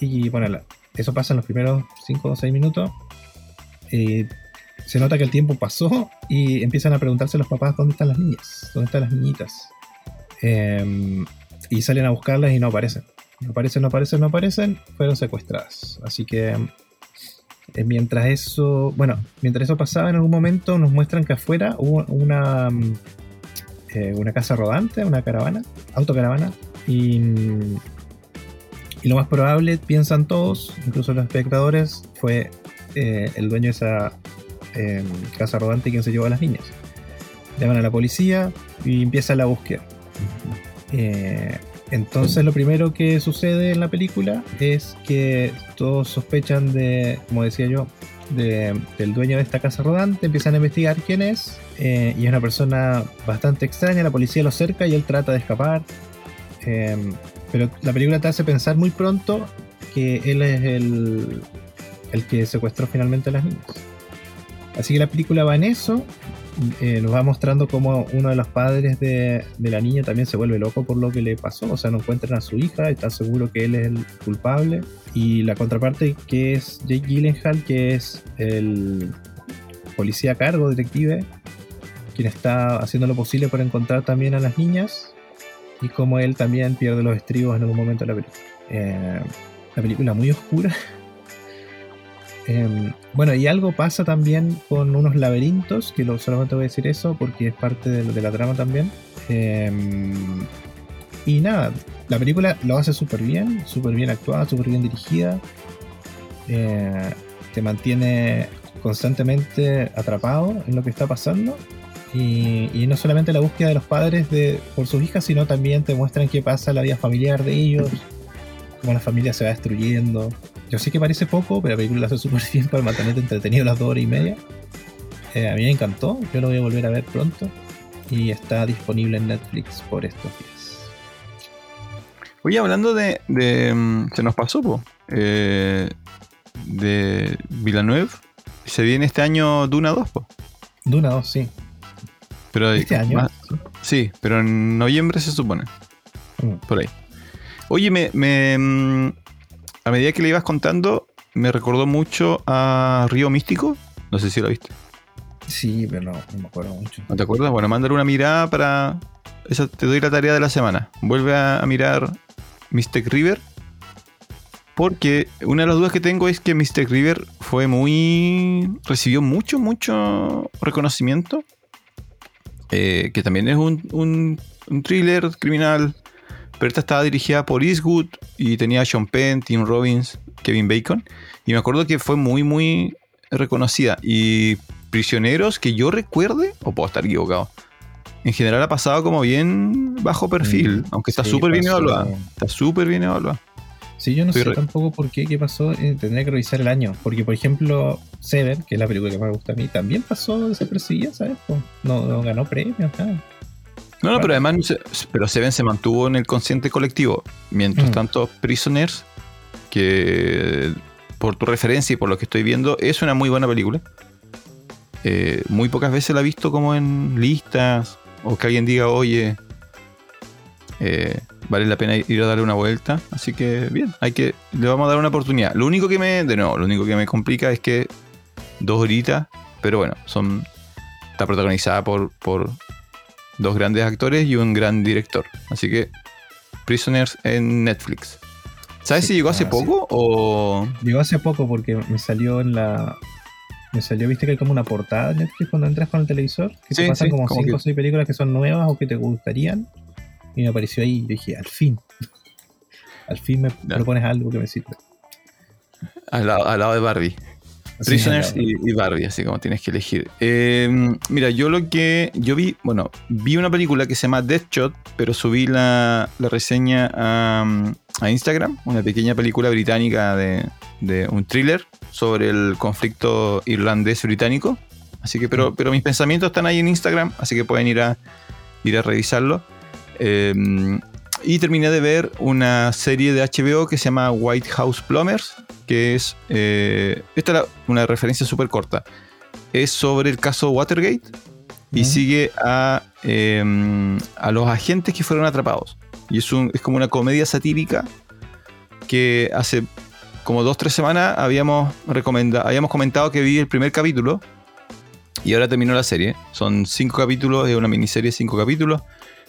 y bueno, eso pasa en los primeros 5 o 6 minutos. Se nota que el tiempo pasó y empiezan a preguntarse los papás dónde están las niñas, dónde están las niñitas. Em, y salen a buscarlas y no aparecen. No aparecen, no aparecen, no aparecen, fueron secuestradas. Así que eh, mientras eso, bueno, mientras eso pasaba en algún momento nos muestran que afuera hubo una, mm, eh, una casa rodante, una caravana, autocaravana, y, y lo más probable, piensan todos, incluso los espectadores, fue eh, el dueño de esa eh, casa rodante quien se llevó a las niñas. Llaman a la policía y empieza la búsqueda. Eh, entonces lo primero que sucede en la película es que todos sospechan de, como decía yo, de- del dueño de esta casa rodante, empiezan a investigar quién es, eh, y es una persona bastante extraña, la policía lo cerca y él trata de escapar, eh, pero la película te hace pensar muy pronto que él es el, el que secuestró finalmente a las niñas. Así que la película va en eso, eh, nos va mostrando cómo uno de los padres de, la niña también se vuelve loco por lo que le pasó. O sea, no encuentran a su hija, está seguro que él es el culpable. Y la contraparte que es Jake Gyllenhaal, que es el policía a cargo, detective, quien está haciendo lo posible para encontrar también a las niñas. Y como él también pierde los estribos en algún momento de la película. Eh, la película muy oscura. Em, bueno, y algo pasa también con unos laberintos, que lo, solamente voy a decir eso porque es parte de, la trama también. Em, y nada, la película lo hace súper bien, súper bien actuada, súper bien dirigida. Eh, te mantiene constantemente atrapado en lo que está pasando. Y, y, no solamente la búsqueda de los padres de, por sus hijas, sino también te muestran qué pasa en la vida familiar de ellos, cómo la familia se va destruyendo. Yo sé que parece poco, pero la película hace súper bien para mantenerte entretenido las dos horas y media. Eh, a mí me encantó, yo lo voy a volver a ver pronto. Y está disponible en Netflix por estos días. Oye, hablando de. de mm, se nos pasó, po, eh, de Villanueva. Se viene este año Duna 2, po. Duna 2, sí. Pero, ¿Este año? más- sí, pero en noviembre se supone. Mm. Por ahí. Oye, me, me, mm, a medida que le ibas contando, me recordó mucho a Río Místico. No sé si lo viste. Sí, pero no, no me acuerdo mucho. ¿No te acuerdas? Bueno, mándale una mirada para. Esa te doy la tarea de la semana. Vuelve a, a mirar Mystic River. Porque una de las dudas que tengo es que Mystic River fue muy. recibió mucho, mucho reconocimiento. Eh, que también es un, un- un thriller criminal. Pero esta estaba dirigida por Eastwood y tenía a Sean Penn, Tim Robbins, Kevin Bacon. Y me acuerdo que fue muy, muy reconocida. Y Prisioneros, que yo recuerde, o puedo estar equivocado, en general ha pasado como bien bajo perfil, Mm, aunque está sí, súper bien evaluada. Está súper bien evaluada. Sí, yo no Estoy sé re- tampoco por qué, qué pasó. eh, tendría que revisar el año. Porque, por ejemplo, Seven, que es la película que más me gusta a mí, también pasó desapercibida, ¿sabes? Po, No, no ganó premios, nada. No, no, pero además, pero Seven se mantuvo en el consciente colectivo. Mientras Mm. tanto, Prisoners, que por tu referencia y por lo que estoy viendo, es una muy buena película. Eh, muy pocas veces la he visto como en listas o que alguien diga, oye, eh, vale la pena ir a darle una vuelta. Así que bien, hay que, le vamos a dar una oportunidad. Lo único que me, de nuevo, lo único que me complica es que dos horitas, pero bueno, son, está protagonizada por, por dos grandes actores y un gran director. Así que Prisoners en Netflix. ¿Sabes Sí, si llegó hace ah, sí. poco o...? Llegó hace poco porque me salió en la. Me salió, viste que hay como una portada en Netflix cuando entras con el televisor. Que Sí, te pasan como como 5 que- o 6 películas que son nuevas o que te gustarían. Y me apareció ahí y yo dije, al fin. al fin me propones algo que me. Al lado, al lado de Barbie. Prisoners y, y Barbie, así como tienes que elegir. Eh, mira, yo lo que. Yo vi, bueno, vi una película que se llama Deathshot, pero subí la, la reseña a, a Instagram, una pequeña película británica de, de un thriller sobre el conflicto irlandés-británico. Así que, pero, pero mis pensamientos están ahí en Instagram, así que pueden ir a, ir a revisarlo. Eh, y terminé de ver una serie de HBO que se llama White House Plumbers, que es... eh, esta es una referencia súper corta. Es sobre el caso Watergate y sigue a, eh, a los agentes que fueron atrapados. Y es, un, es como una comedia satírica que hace como dos tres semanas habíamos, recomenda- habíamos comentado que vi el primer capítulo y ahora terminó la serie. Son cinco capítulos, es una miniserie de cinco capítulos.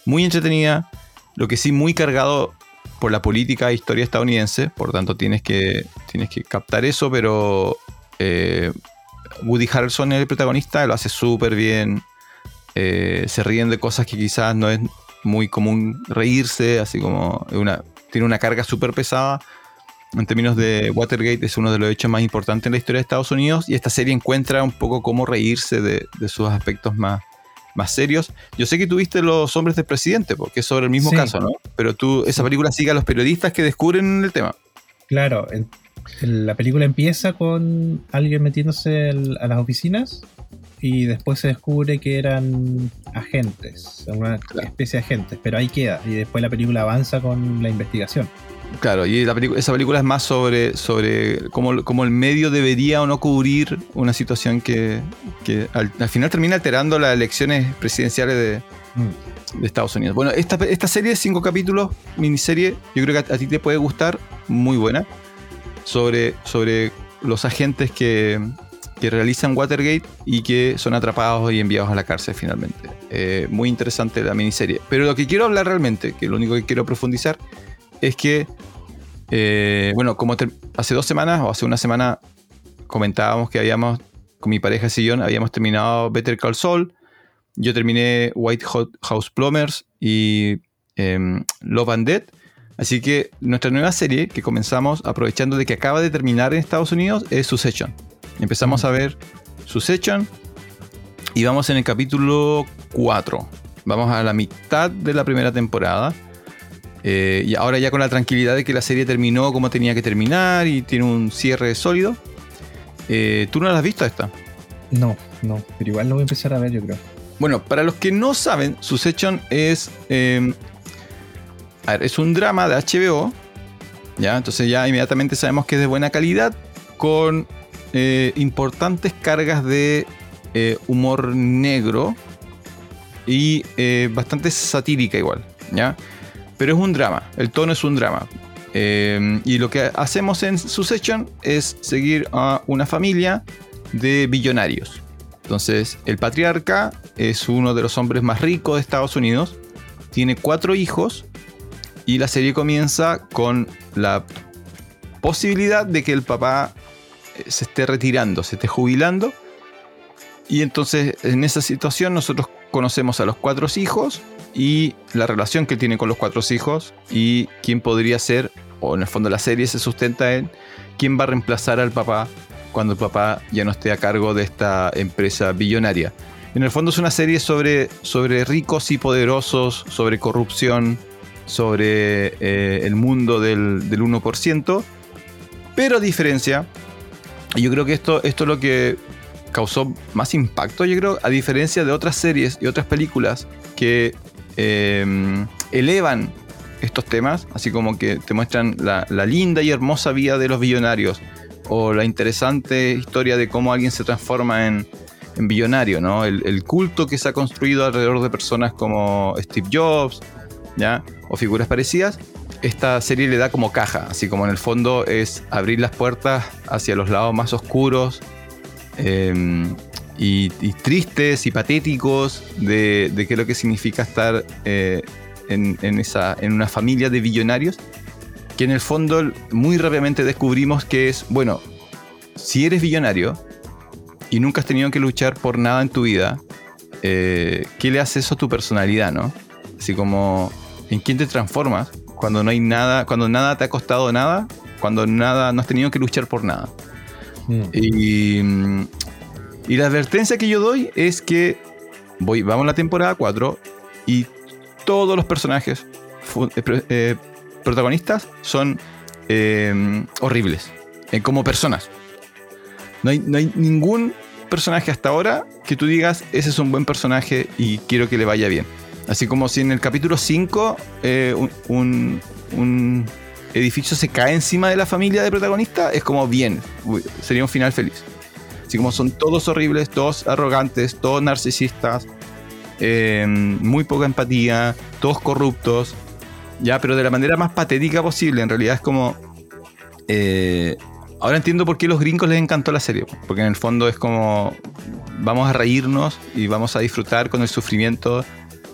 Muy entretenida, lo que sí muy cargado por la política e historia estadounidense, por tanto tienes que, tienes que captar eso, pero eh, Woody Harrelson es el protagonista, lo hace súper bien, eh, se ríen de cosas que quizás no es muy común reírse, así como tiene una carga súper pesada. En términos de Watergate es uno de los hechos más importantes en la historia de Estados Unidos y esta serie encuentra un poco cómo reírse de sus aspectos más, más serios. Yo sé que tuviste Los Hombres del Presidente, porque es sobre el mismo Sí. caso, ¿no? Pero tú, esa película sigue a los periodistas que descubren el tema. Claro, en- en la película empieza con alguien metiéndose el- a las oficinas y después se descubre que eran agentes, una especie de agentes, pero ahí queda. Y después la película avanza con la investigación. Claro, y esa película es más sobre, sobre cómo, el medio debería o no cubrir una situación que, al, final termina alterando las elecciones presidenciales de, mm. de Estados Unidos. Bueno, esta, esta serie de cinco capítulos, miniserie, yo creo que a, ti te puede gustar, muy buena, sobre, sobre los agentes que, que realizan Watergate y que son atrapados y enviados a la cárcel finalmente. Eh, muy interesante la miniserie. Pero lo que quiero hablar realmente, que lo único que quiero profundizar, es que, eh, bueno, como hace dos semanas o hace una semana comentábamos que habíamos, con mi pareja Sillón, habíamos terminado Better Call Saul. Yo terminé White House Plumbers y em, Love and Dead. Así que nuestra nueva serie que comenzamos aprovechando de que acaba de terminar en Estados Unidos es Succession. Empezamos a ver Succession y vamos en el capítulo 4. Vamos a la mitad de la primera temporada. Eh, y ahora ya con la tranquilidad de que la serie terminó como tenía que terminar y tiene un cierre sólido. Eh, ¿Tú no la has visto esta? No, no, pero igual lo voy a empezar a ver yo creo. Bueno, para los que no saben, Succession es... Em, a ver, es un drama de HBO. ¿ya? Entonces ya inmediatamente sabemos que es de buena calidad con eh, importantes cargas de humor negro y bastante satírica igual. ¿ya? pero es un drama, el tono es un drama. Eh, y lo que hacemos en Succession es seguir a una familia de billonarios. Entonces, el patriarca es uno de los hombres más ricos de Estados Unidos, tiene cuatro hijos y la serie comienza con la posibilidad de que el papá eh, se esté retirando, se esté jubilando. Y entonces en esa situación nosotros conocemos a los cuatro hijos y la relación que tiene con los cuatro hijos y quién podría ser, o en el fondo la serie se sustenta en quién va a reemplazar al papá cuando el papá ya no esté a cargo de esta empresa billonaria. En el fondo es una serie sobre, sobre ricos y poderosos, sobre corrupción, sobre eh, el mundo del, del 1%, pero a diferencia, yo creo que esto, esto es lo que causó más impacto, yo creo, a diferencia de otras series y otras películas que eh, elevan estos temas, así como que te muestran la, linda y hermosa vida de los billonarios o la interesante historia de cómo alguien se transforma en, en billonario, ¿no? El, culto que se ha construido alrededor de personas como Steve Jobs, ¿ya? O figuras parecidas. Esta serie le da como caja, así como en el fondo es abrir las puertas hacia los lados más oscuros eh, y, tristes y patéticos de, qué es lo que significa estar eh, en una familia de billonarios, que en el fondo muy rápidamente descubrimos que es, bueno, si eres billonario y nunca has tenido que luchar por nada en tu vida, eh, ¿qué le hace eso a tu personalidad, no? Así como, ¿en quién te transformas cuando no hay nada, cuando nada te ha costado nada, cuando nada, no has tenido que luchar por nada? Mm. Y y la advertencia que yo doy es que voy, vamos a la temporada 4 y todos los personajes eh, eh, protagonistas son eh, horribles como personas. No hay, no hay, ningún personaje hasta ahora que tú digas, ese es un buen personaje y quiero que le vaya bien. Así como si en el capítulo 5 un, un, edificio se cae encima de la familia de protagonista, es como bien, sería un final feliz. Así como son todos horribles, todos arrogantes, todos narcisistas, eh, muy poca empatía, todos corruptos, ya, pero de la manera más patética posible. En realidad es como. Eh, ahora entiendo por qué a los gringos les encantó la serie, porque en el fondo es como. Vamos a reírnos y vamos a disfrutar con el sufrimiento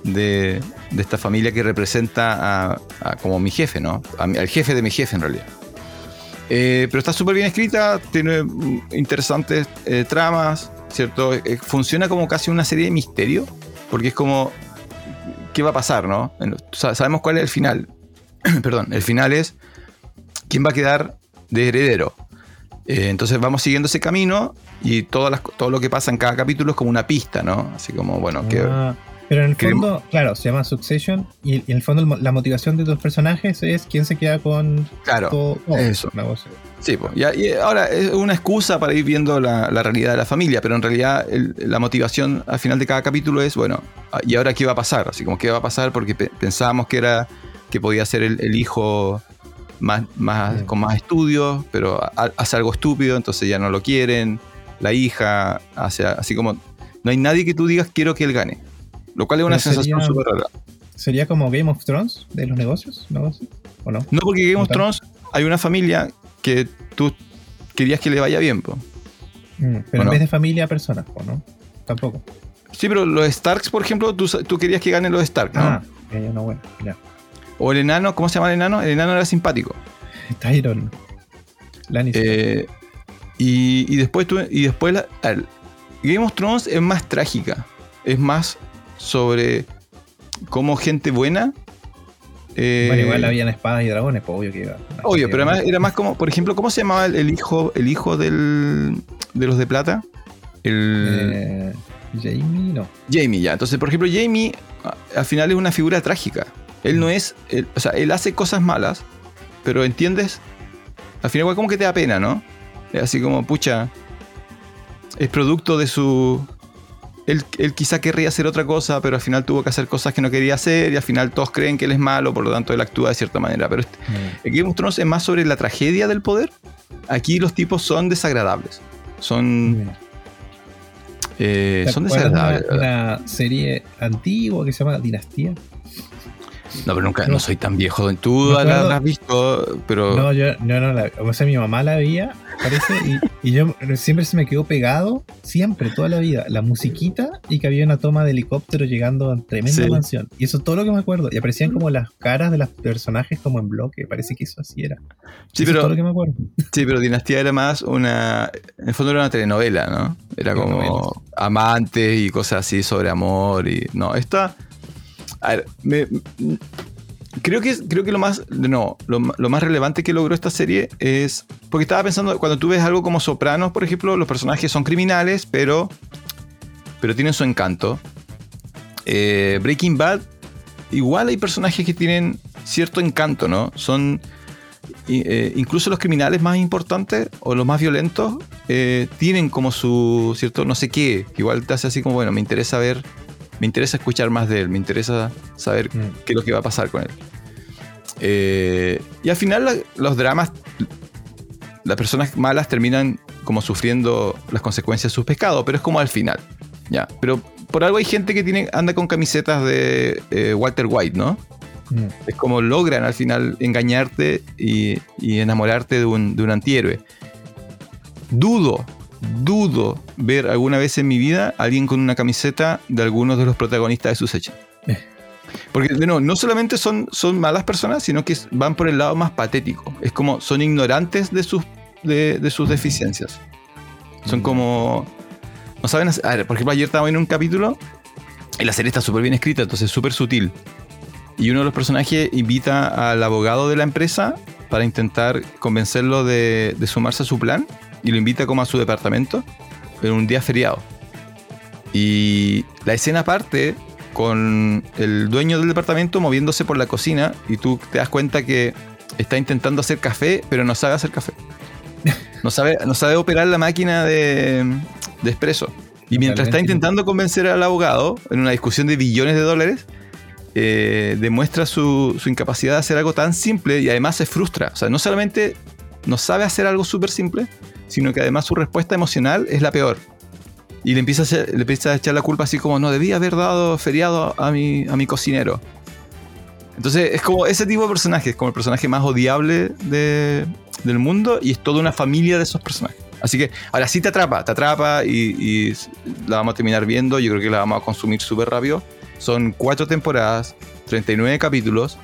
de, esta familia que representa a, como mi jefe, ¿no? al jefe de mi jefe en realidad. Eh, pero está súper bien escrita, tiene mm, interesantes eh, tramas, ¿cierto? Eh, funciona como casi una serie de misterio, porque es como, ¿qué va a pasar, no? Sabemos cuál es el final. Perdón, el final es quién va a quedar de heredero. entonces vamos siguiendo ese camino y todo lo que pasa en cada capítulo es como una pista, ¿no? Así como, bueno, que... Pero en el fondo, claro, se llama Succession y, y en el fondo la motivación de los personajes es quién se queda con Claro, todo. todo, eso. Sí, pues, ya- y ahora es una excusa para ir viendo la, la realidad de la familia, pero en realidad el- la motivación al final de cada capítulo es, bueno, ah, ¿y ahora qué va a pasar? Así como, ¿qué va a pasar? Porque pe- pensábamos que era que podía ser el, el hijo más, más, con más estudios, pero ha- hace algo estúpido, entonces ya no lo quieren. La hija hace así como, no hay nadie que tú digas quiero que él gane. Lo cual es una Pero sensación súper rara. ¿Sería como Game of Thrones de los negocios? ¿No? ¿O no? No, porque Game of. Thrones hay una familia que tú querías que le vaya bien, pues. Mm, pero en vez de familia, personas, ¿o no? Tampoco. Sí, pero los Starks, por ejemplo, tú, querías que ganen los Stark, ¿no? Ah, eh, no, bueno, ya. O el enano, ¿cómo se llama el enano? El enano era simpático. Tyron. Lannister. Eh, y, y después tú, y después la- Game of Thrones es más trágica. Es más sobre cómo gente buena. eh, bueno, igual habían espadas y dragones, pues obvio que iba. Obvio, pero además era más como, por ejemplo, ¿cómo se llamaba el, el hijo, el hijo del, de los de plata? El Eh, Jamie, no. Jamie, ya. Entonces, por ejemplo, Jamie al final es una figura trágica. Él no es, él- o sea, él hace cosas malas, pero entiendes, al final igual como que te da pena, ¿no? Así como, pucha, es producto de su... Él, él quizá querría hacer otra cosa, pero al final tuvo que hacer cosas que no quería hacer y al final todos creen que él es malo, por lo tanto él actúa de cierta manera. Pero este- Mm. Game of Thrones es más sobre la tragedia del poder. Aquí los tipos son desagradables. Son, eh, ¿Te son desagradables. Una, una serie antigua que se llama Dinastía. No, pero nunca, no, No. soy tan viejo. Tú la, has visto, pero. No, yo no, no la O sea, mi mamá la veía, parece, y, y yo siempre se me quedó pegado, siempre, toda la vida, la musiquita y que había una toma de helicóptero llegando a tremenda Sí. mansión. Y eso es todo lo que me acuerdo. Y aparecían como las caras de los personajes como en bloque. Parece que eso así era. sí, Eso es pero, todo lo que me acuerdo. sí, pero Dinastía era más una. En el fondo era una telenovela, ¿no? Era como amantes y cosas así sobre amor. y No, esta. A ver, me- creo, que, creo que lo más. No, lo, más relevante que logró esta serie es. Porque estaba pensando, cuando tú ves algo como Sopranos, por ejemplo, los personajes son criminales, pero. Pero tienen su encanto. Eh, Breaking Bad, igual hay personajes que tienen cierto encanto, ¿no? Son. eh, incluso los criminales más importantes o los más violentos eh, tienen como su cierto no sé qué, igual te hace así como, bueno, me interesa ver, me interesa escuchar más de él, me interesa saber Mm. qué es lo que va a pasar con él. Eh, y al final la- los dramas, las personas malas terminan como sufriendo las consecuencias de sus pecados, pero es como al final. Ya, pero por algo hay gente que tiene, anda con camisetas de eh, Walter White, ¿no? Mm. Es como logran al final engañarte y, y enamorarte de un, de un antihéroe. Dudo, dudo ver alguna vez en mi vida a alguien con una camiseta de algunos de los protagonistas de Succession. Eh. Porque de nuevo, no solamente son, son malas personas, sino que van por el lado más patético. Es como son ignorantes de sus, de, de sus deficiencias. Son Mm. como... No saben hacer... a ver, por ejemplo, ayer estaba en un capítulo y la serie está súper bien escrita, entonces súper sutil. Y uno de los personajes invita al abogado de la empresa para intentar convencerlo de, de sumarse a su plan y lo invita como a su departamento en un día feriado. Y la escena parte con el dueño del departamento moviéndose por la cocina y tú te das cuenta que está intentando hacer café, pero no sabe hacer café. No sabe, no sabe operar la máquina de, de espresso. Y mientras está intentando convencer al abogado en una discusión de billones de dólares, eh, demuestra su, su incapacidad de hacer algo tan simple y además se frustra. O sea, no solamente no sabe hacer algo súper simple, sino que además su respuesta emocional es la peor. Y le empieza, a le empieza a echar la culpa así como, no, debía haber dado feriado a mi, a mi cocinero. Entonces es como ese tipo de personaje, es como el personaje más odiable de- del mundo y es toda una familia de esos personajes. Así que ahora sí te atrapa, te atrapa y, y la vamos a terminar viendo, yo creo que la vamos a consumir súper rápido. Son cuatro temporadas, 39 capítulos,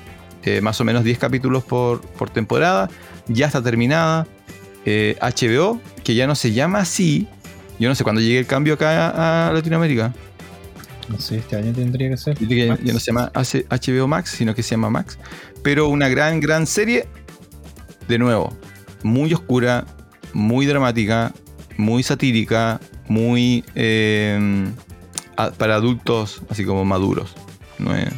eh, más o menos 10 capítulos por, por temporada, ya está terminada. Eh, HBO, que ya no se llama así, yo no sé cuándo llegue el cambio acá a, a Latinoamérica. No sé, este año tendría que ser. Que ya no se llama HBO Max, sino que se llama Max. Pero una gran, gran serie. De nuevo, muy oscura, muy dramática, muy satírica, muy eh, para adultos así como maduros. No es-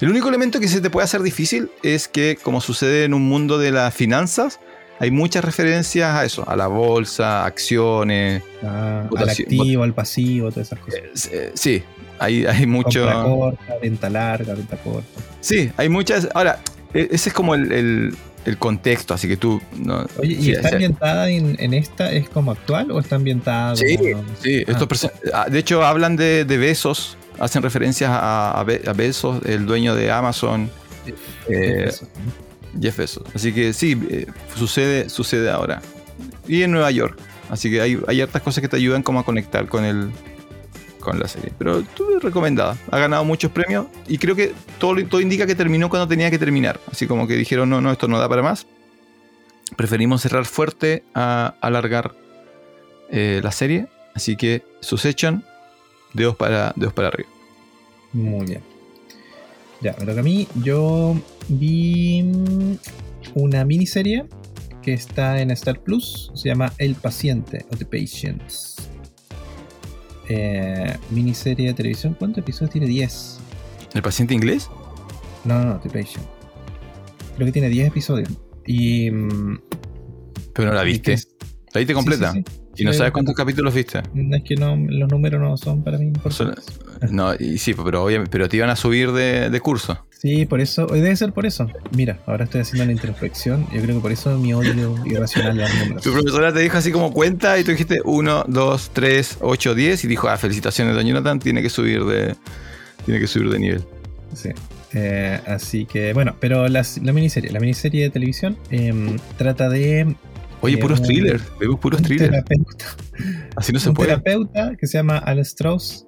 El único elemento que se te puede hacer difícil es que, como sucede en un mundo de las finanzas, hay muchas referencias a eso, a la bolsa, acciones. Ah, al activo, al pasivo, todas esas cosas. Eh, Sí, hay, hay mucho. Compra corta, venta larga, venta corta. Sí, hay muchas. Ahora, e- ese es como el, el- el contexto, así que tú. No, Oye, ¿y sí, está sí. ambientada en, en esta? ¿Es como actual o está ambientada Sí, como- sí, estos Ah. de hecho hablan de, de Besos, hacen referencias a, a Be- a Bezos, el dueño de Amazon, eh. Jeff Bezos. Así que sí, eh, sucede, sucede ahora. Y en Nueva York. Así que hay, hay hartas cosas que te ayudan como a conectar con el con la serie. Pero tú es recomendada. Ha ganado muchos premios y creo que todo, todo indica que terminó cuando tenía que terminar. Así como que dijeron, no, no, esto no da para más. Preferimos cerrar fuerte a alargar eh, la serie. Así que Succession, dedos para, dedos para arriba. Muy bien. Ya, me toca a mí. Yo vi una miniserie que está en Star Plus. Se llama El Paciente o The Patients. Eh, miniserie de televisión. ¿Cuántos episodios tiene? 10. ¿El paciente inglés? No, no, no, The Patient. Creo que tiene 10 episodios. Y. mm, Pero no la viste. ¿La viste completa? Sí, sí, sí. Y no Sí, sabes cuántos capítulos viste. Es que no, los números no son para mí importantes. No, y sí, pero obviamente, pero te iban a subir de, de curso. Sí, por eso, debe ser por eso. Mira, ahora estoy haciendo la introspección. Yo creo que por eso mi odio irracional a los números. Tu profesora te dijo así como cuenta y tú dijiste 1, 2, 3, 8, 10 y dijo, ah, felicitaciones, don Jonathan, tiene que subir de, tiene que subir de nivel. Sí. Eh, así que, bueno, pero las- la miniserie, la miniserie de televisión em, trata de Oye, puros un- thrillers, vemos puros un thrillers. terapeuta, Así no se un puede. terapeuta que se llama Alan Strauss.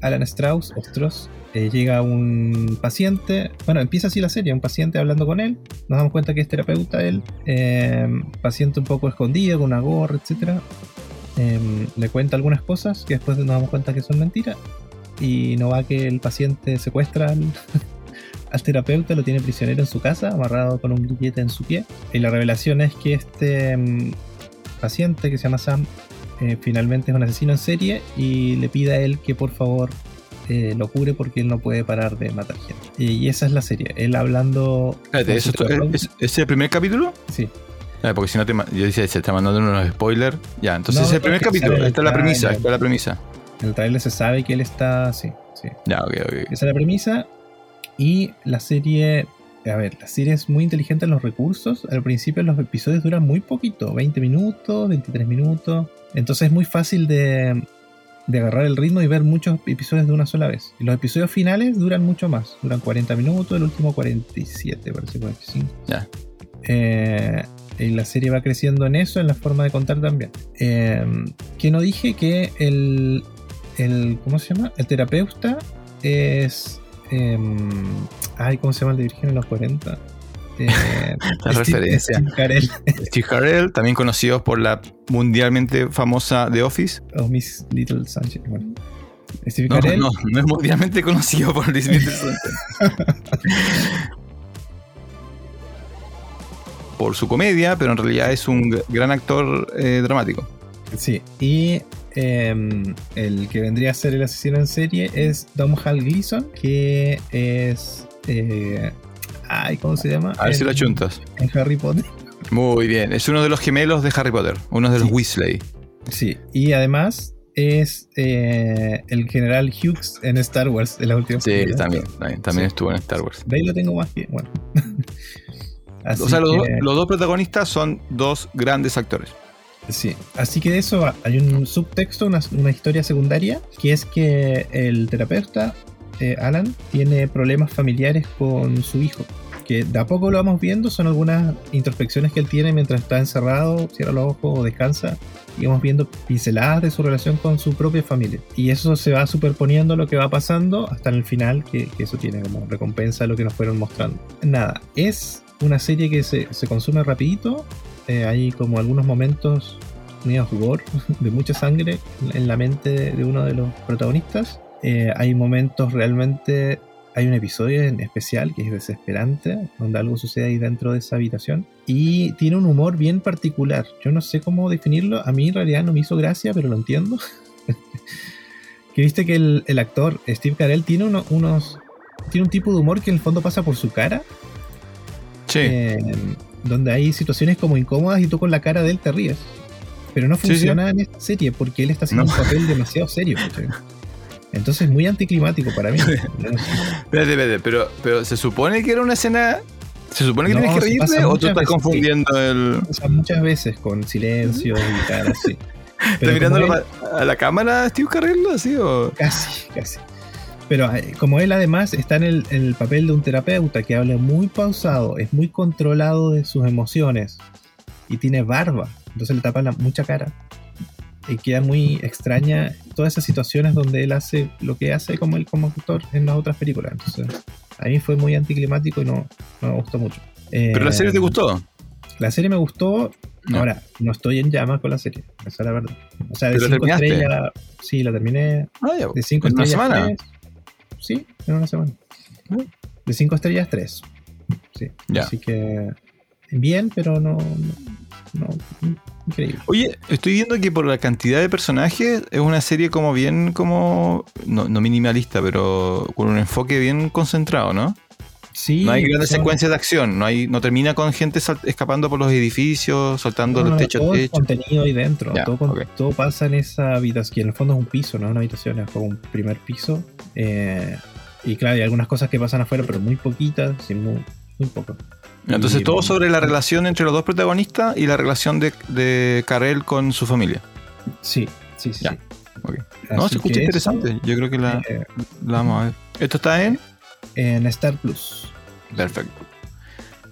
Alan Strauss, o Strauss, eh, llega un paciente, bueno, empieza así la serie, un paciente hablando con él, nos damos cuenta que es terapeuta él, eh, paciente un poco escondido, con una gorra, etc. le cuenta algunas cosas que después nos damos cuenta que son mentiras y no va que el paciente secuestra al, al terapeuta, lo tiene prisionero en su casa, amarrado con un grillete en su pie. Y la revelación es que este mm, paciente que se llama Sam eh, finalmente es un asesino en serie y le pide a él que por favor eh, lo cure porque él no puede parar de matar gente. Y, esa es la serie, él hablando... Espérate, con ¿eso su es, el primer capítulo? Sí, Ah, porque si no te yo decía, se está mandando unos spoilers. Ya, entonces No, es el primer capítulo. sale el Esta es la premisa, es la premisa. en el trailer se sabe que él está... Sí, sí. Ya, ok, ok. Esa es la premisa. Y la serie. A ver, la serie es muy inteligente en los recursos. Al principio los episodios duran muy poquito, 20 minutos, 23 minutos. Entonces es muy fácil de, de agarrar el ritmo y ver muchos episodios de una sola vez. Y los episodios finales duran mucho más. Duran 40 minutos, el último 47, parece 45. Ya. Eh, y la serie va creciendo en eso, en la forma de contar también. Eh, que no dije que el, el. ¿Cómo se llama? El terapeuta es. Em, ay, ¿cómo se llama el de Virgen en los 40? Eh, La Steve- referencia. Steve Carell Steve Carell, también conocido por la mundialmente famosa The Office. o Miss Little Sánchez. Bueno, Steve No, Carell. no, no es mundialmente conocido por Disney por su comedia, pero en realidad es un gran actor eh, dramático. Sí, y em, el que vendría a ser el asesino en serie es Domhnall Gleeson, que es. eh, ay, ¿cómo se llama? A ver si En- lo chuntas. En Harry Potter. Muy bien, es uno de los gemelos de Harry Potter, uno de los Sí. Weasley. Sí, y además es eh, el general Hughes en Star Wars de la última Sí, película. también, también, también Sí. estuvo en Star Wars. De ahí lo tengo más que. Bueno. Así o sea, los dos protagonistas son dos grandes actores. Sí, así que de eso hay un subtexto, una, una historia secundaria, que es que el terapeuta, eh, Alan, tiene problemas familiares con su hijo. Que de a poco lo vamos viendo, son algunas introspecciones que él tiene mientras está encerrado, cierra los ojos o descansa, y vamos viendo pinceladas de su relación con su propia familia. Y eso se va superponiendo a lo que va pasando hasta el final, que, que eso tiene como recompensa lo que nos fueron mostrando. Nada, es una serie que se, se consume rapidito, eh, hay como algunos momentos medio jugor, de mucha sangre en la mente de, uno de los protagonistas. Eh, hay momentos realmente. Hay un episodio en especial que es desesperante, donde algo sucede ahí dentro de esa habitación. Y tiene un humor bien particular. Yo no sé cómo definirlo. A mí en realidad no me hizo gracia, pero lo entiendo. Que viste que el, el actor Steve Carell tiene uno- unos. Tiene un tipo de humor que en el fondo pasa por su cara. Sí. eh, donde hay situaciones como incómodas y tú con la cara de él te ríes. Pero no Sí, sí. funciona en esta serie porque él está haciendo No. un papel demasiado serio. Entonces muy anticlimático para mí. Espérate, espérate, pero, pero se supone que era una escena. ¿Se supone que No, tienes que reírte pasa o tú estás veces, confundiendo el. Sea, muchas veces con silencio y cara así. ¿Estás mirando a la, cámara Steve Carell así o.? Casi, casi. Pero eh, como él además está en el, en el papel de un terapeuta que habla muy pausado, es muy controlado de sus emociones y tiene barba, entonces le tapan la, mucha cara y queda muy extraña todas esas situaciones donde él hace lo que hace como él como actor en las otras películas. Entonces a mí fue muy anticlimático y no, no me gustó mucho. ¿Pero la serie te Eh, gustó? La serie me gustó. No. Ahora, no estoy en llamas con la serie, esa es la verdad. O sea, de ¿Pero la 5 terminaste? estrellas, sí, la terminé Ah, ya. de 5 ¿En una estrellas. semana? tres. Sí, en una semana. De 5 estrellas 3. Sí. Ya. Así que bien, pero no, no, no- increíble. Oye, estoy viendo que por la cantidad de personajes es una serie como bien como. No, no minimalista, pero con un enfoque bien concentrado, ¿no? Sí, No hay grandes son- secuencias de acción, no hay, no termina con gente escapando por los edificios, saltando no, no, techo todo a es techo. contenido ahí dentro. Todo, todo pasa en esa habitación, que en el fondo es un piso, no es una habitación, es como un primer piso. Eh, y claro, hay algunas cosas que pasan afuera, pero muy poquitas, sí, muy, muy poco. Entonces Y- todo sobre la relación entre los dos protagonistas y la relación de, de Carell con su familia. Sí, sí, sí. No, se escucha interesante. eso, Yo creo que la, eh, la vamos a ver. ¿Esto está en? En Star Plus. Perfecto.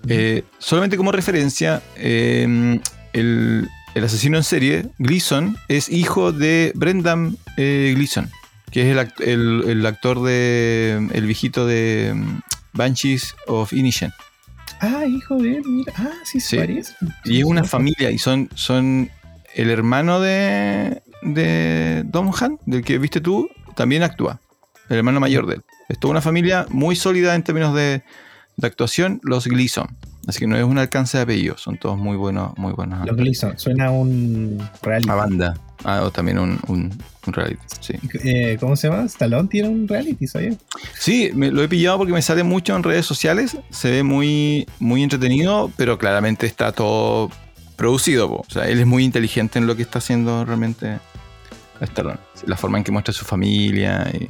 Eh, solamente como referencia, eh, el, el asesino en serie, Gleason, es hijo de Brendan eh, Gleason, que es el, el- el actor de. el viejito de mm, Banshees of Inishen. Ah, hijo de él, mira. Ah, sí, se Sí. parece. Y es una familia, y son, son el hermano de, de Dom Han, del que viste tú, también actúa. El hermano mayor de él. Es toda una familia muy sólida en términos de, de actuación, los Gleason. Así que no es un alcance de apellido, son todos muy buenos, muy buenos Los. Gleason. Suena a un reality. Una banda. Ah, o también un, un, un reality. Sí, Eh, ¿Cómo se llama? Stallone tiene un reality, ¿sabes? sí me, lo he pillado porque me sale mucho en redes sociales. Se ve muy, muy entretenido, pero claramente está todo producido. po. O sea, él es muy inteligente en lo que está haciendo realmente Stallone. La forma en que muestra su familia. y-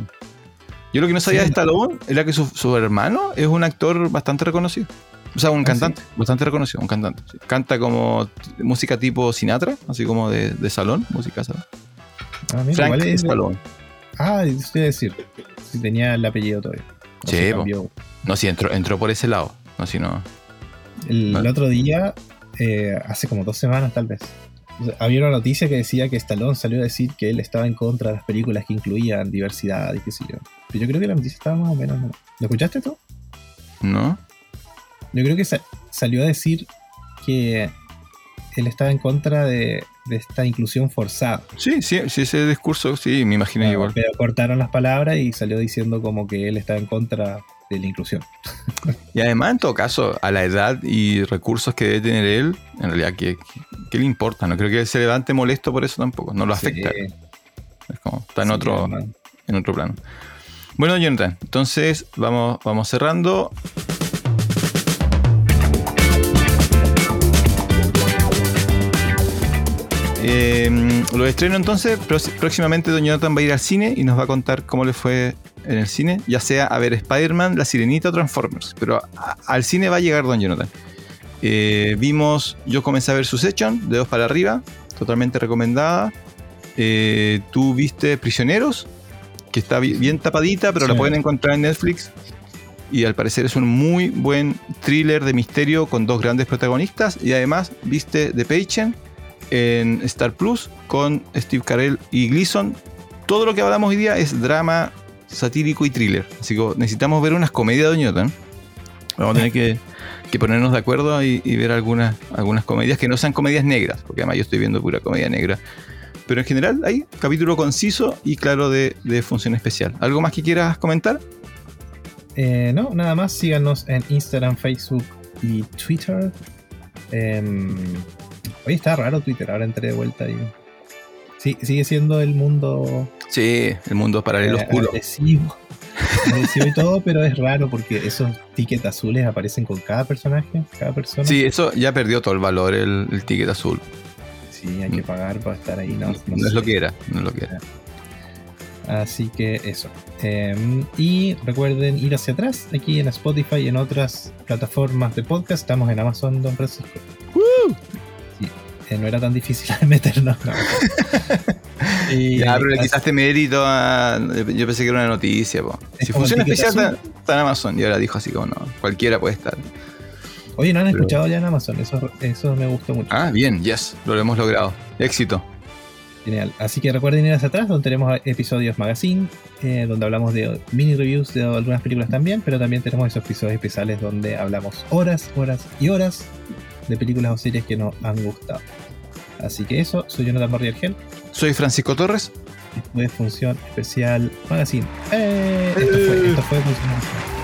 Yo lo que no sabía Sí, de no. Stallone era que su, su hermano es un actor bastante reconocido. O sea, un ¿Ah, cantante, bastante reconocido, un cantante. sí. Canta como música tipo Sinatra, así como de, de salón, música de salón. Ah, mira, Frank es- Stallone. Ah, eso te iba a decir. Si tenía el apellido todavía. O Sí. No, sí, entró, entró por ese lado. No, si no. El, otro día, eh, hace como dos semanas tal vez, había una noticia que decía que Stallone salió a decir que él estaba en contra de las películas que incluían diversidad y qué sé yo. Pero yo creo que la noticia estaba más o menos. ¿no? ¿Lo escuchaste tú? ¿No? Yo creo que sa- salió a decir que él estaba en contra de, de esta inclusión forzada. Sí, sí, sí, ese discurso, sí, me imagino igual. Pero cortaron las palabras y salió diciendo como que él estaba en contra de la inclusión. Y además, en todo caso, a la edad y recursos que debe tener él, en realidad, ¿qué, qué, le importa? No creo que él se levante molesto por eso tampoco. No lo afecta. Sí, Es como, está en, sí, otro, en otro plano. Bueno, Jonathan, entonces vamos, vamos cerrando. Eh, lo estreno entonces, Pró- próximamente Don Jonathan va a ir al cine y nos va a contar cómo le fue en el cine, ya sea a ver Spider-Man, La Sirenita o Transformers, pero al cine va a llegar Don Jonathan. Eh, vimos, yo comencé a ver Succession, de dos para arriba, totalmente recomendada. Eh, Tú viste Prisioneros, que está bi- bien tapadita, pero la pueden encontrar en Netflix. Y al parecer es un muy buen thriller de misterio con dos grandes protagonistas. Y además viste The Patient en Star Plus con Steve Carell y Gleason. Todo lo que hablamos hoy día es drama satírico y thriller. Así que necesitamos ver unas comedias de Newton. Vamos a tener que, que ponernos de acuerdo y, y ver algunas, algunas comedias que no sean comedias negras, porque además yo estoy viendo pura comedia negra. Pero en general hay capítulo conciso y claro de, de función especial. ¿Algo más que quieras comentar? Eh, no, nada más síganos en Instagram, Facebook y Twitter. Em, oye, está raro Twitter, ahora entré de vuelta y. Sí, sigue siendo el mundo. Sí, el mundo paralelo eh, oscuro. Agresivo, agresivo y todo, pero es raro porque esos tickets azules aparecen con cada personaje, cada persona. Sí, eso ya perdió todo el valor, el, el ticket azul. Sí, hay que pagar para estar ahí. No, No, no es lo que era, no es lo que era. Así que eso. Eh, y recuerden ir hacia atrás, aquí en Spotify y en otras plataformas de podcast. Estamos en Amazon, don Francisco. Sí, eh, no era tan difícil meternos. no. Y Ya, pero le así- quitaste mérito a. Yo pensé que era una noticia, po. Si funciona especial, está, está en Amazon. Y ahora dijo así como no, cualquiera puede estar. Oye, no han pero- escuchado ya en Amazon. Eso, eso me gustó mucho. Ah, bien, yes, lo hemos logrado. Éxito. Genial. Así que recuerden ir hacia atrás, donde tenemos episodios magazine, eh, donde hablamos de mini reviews de algunas películas también, pero también tenemos esos episodios especiales donde hablamos horas, horas y horas de películas o series que nos han gustado. Así que eso, soy Jonathan Barriargel, Soy Francisco Torres. esto es Función Especial Magazine. ¡Eh! Esto fue, esto fue Función Magazine.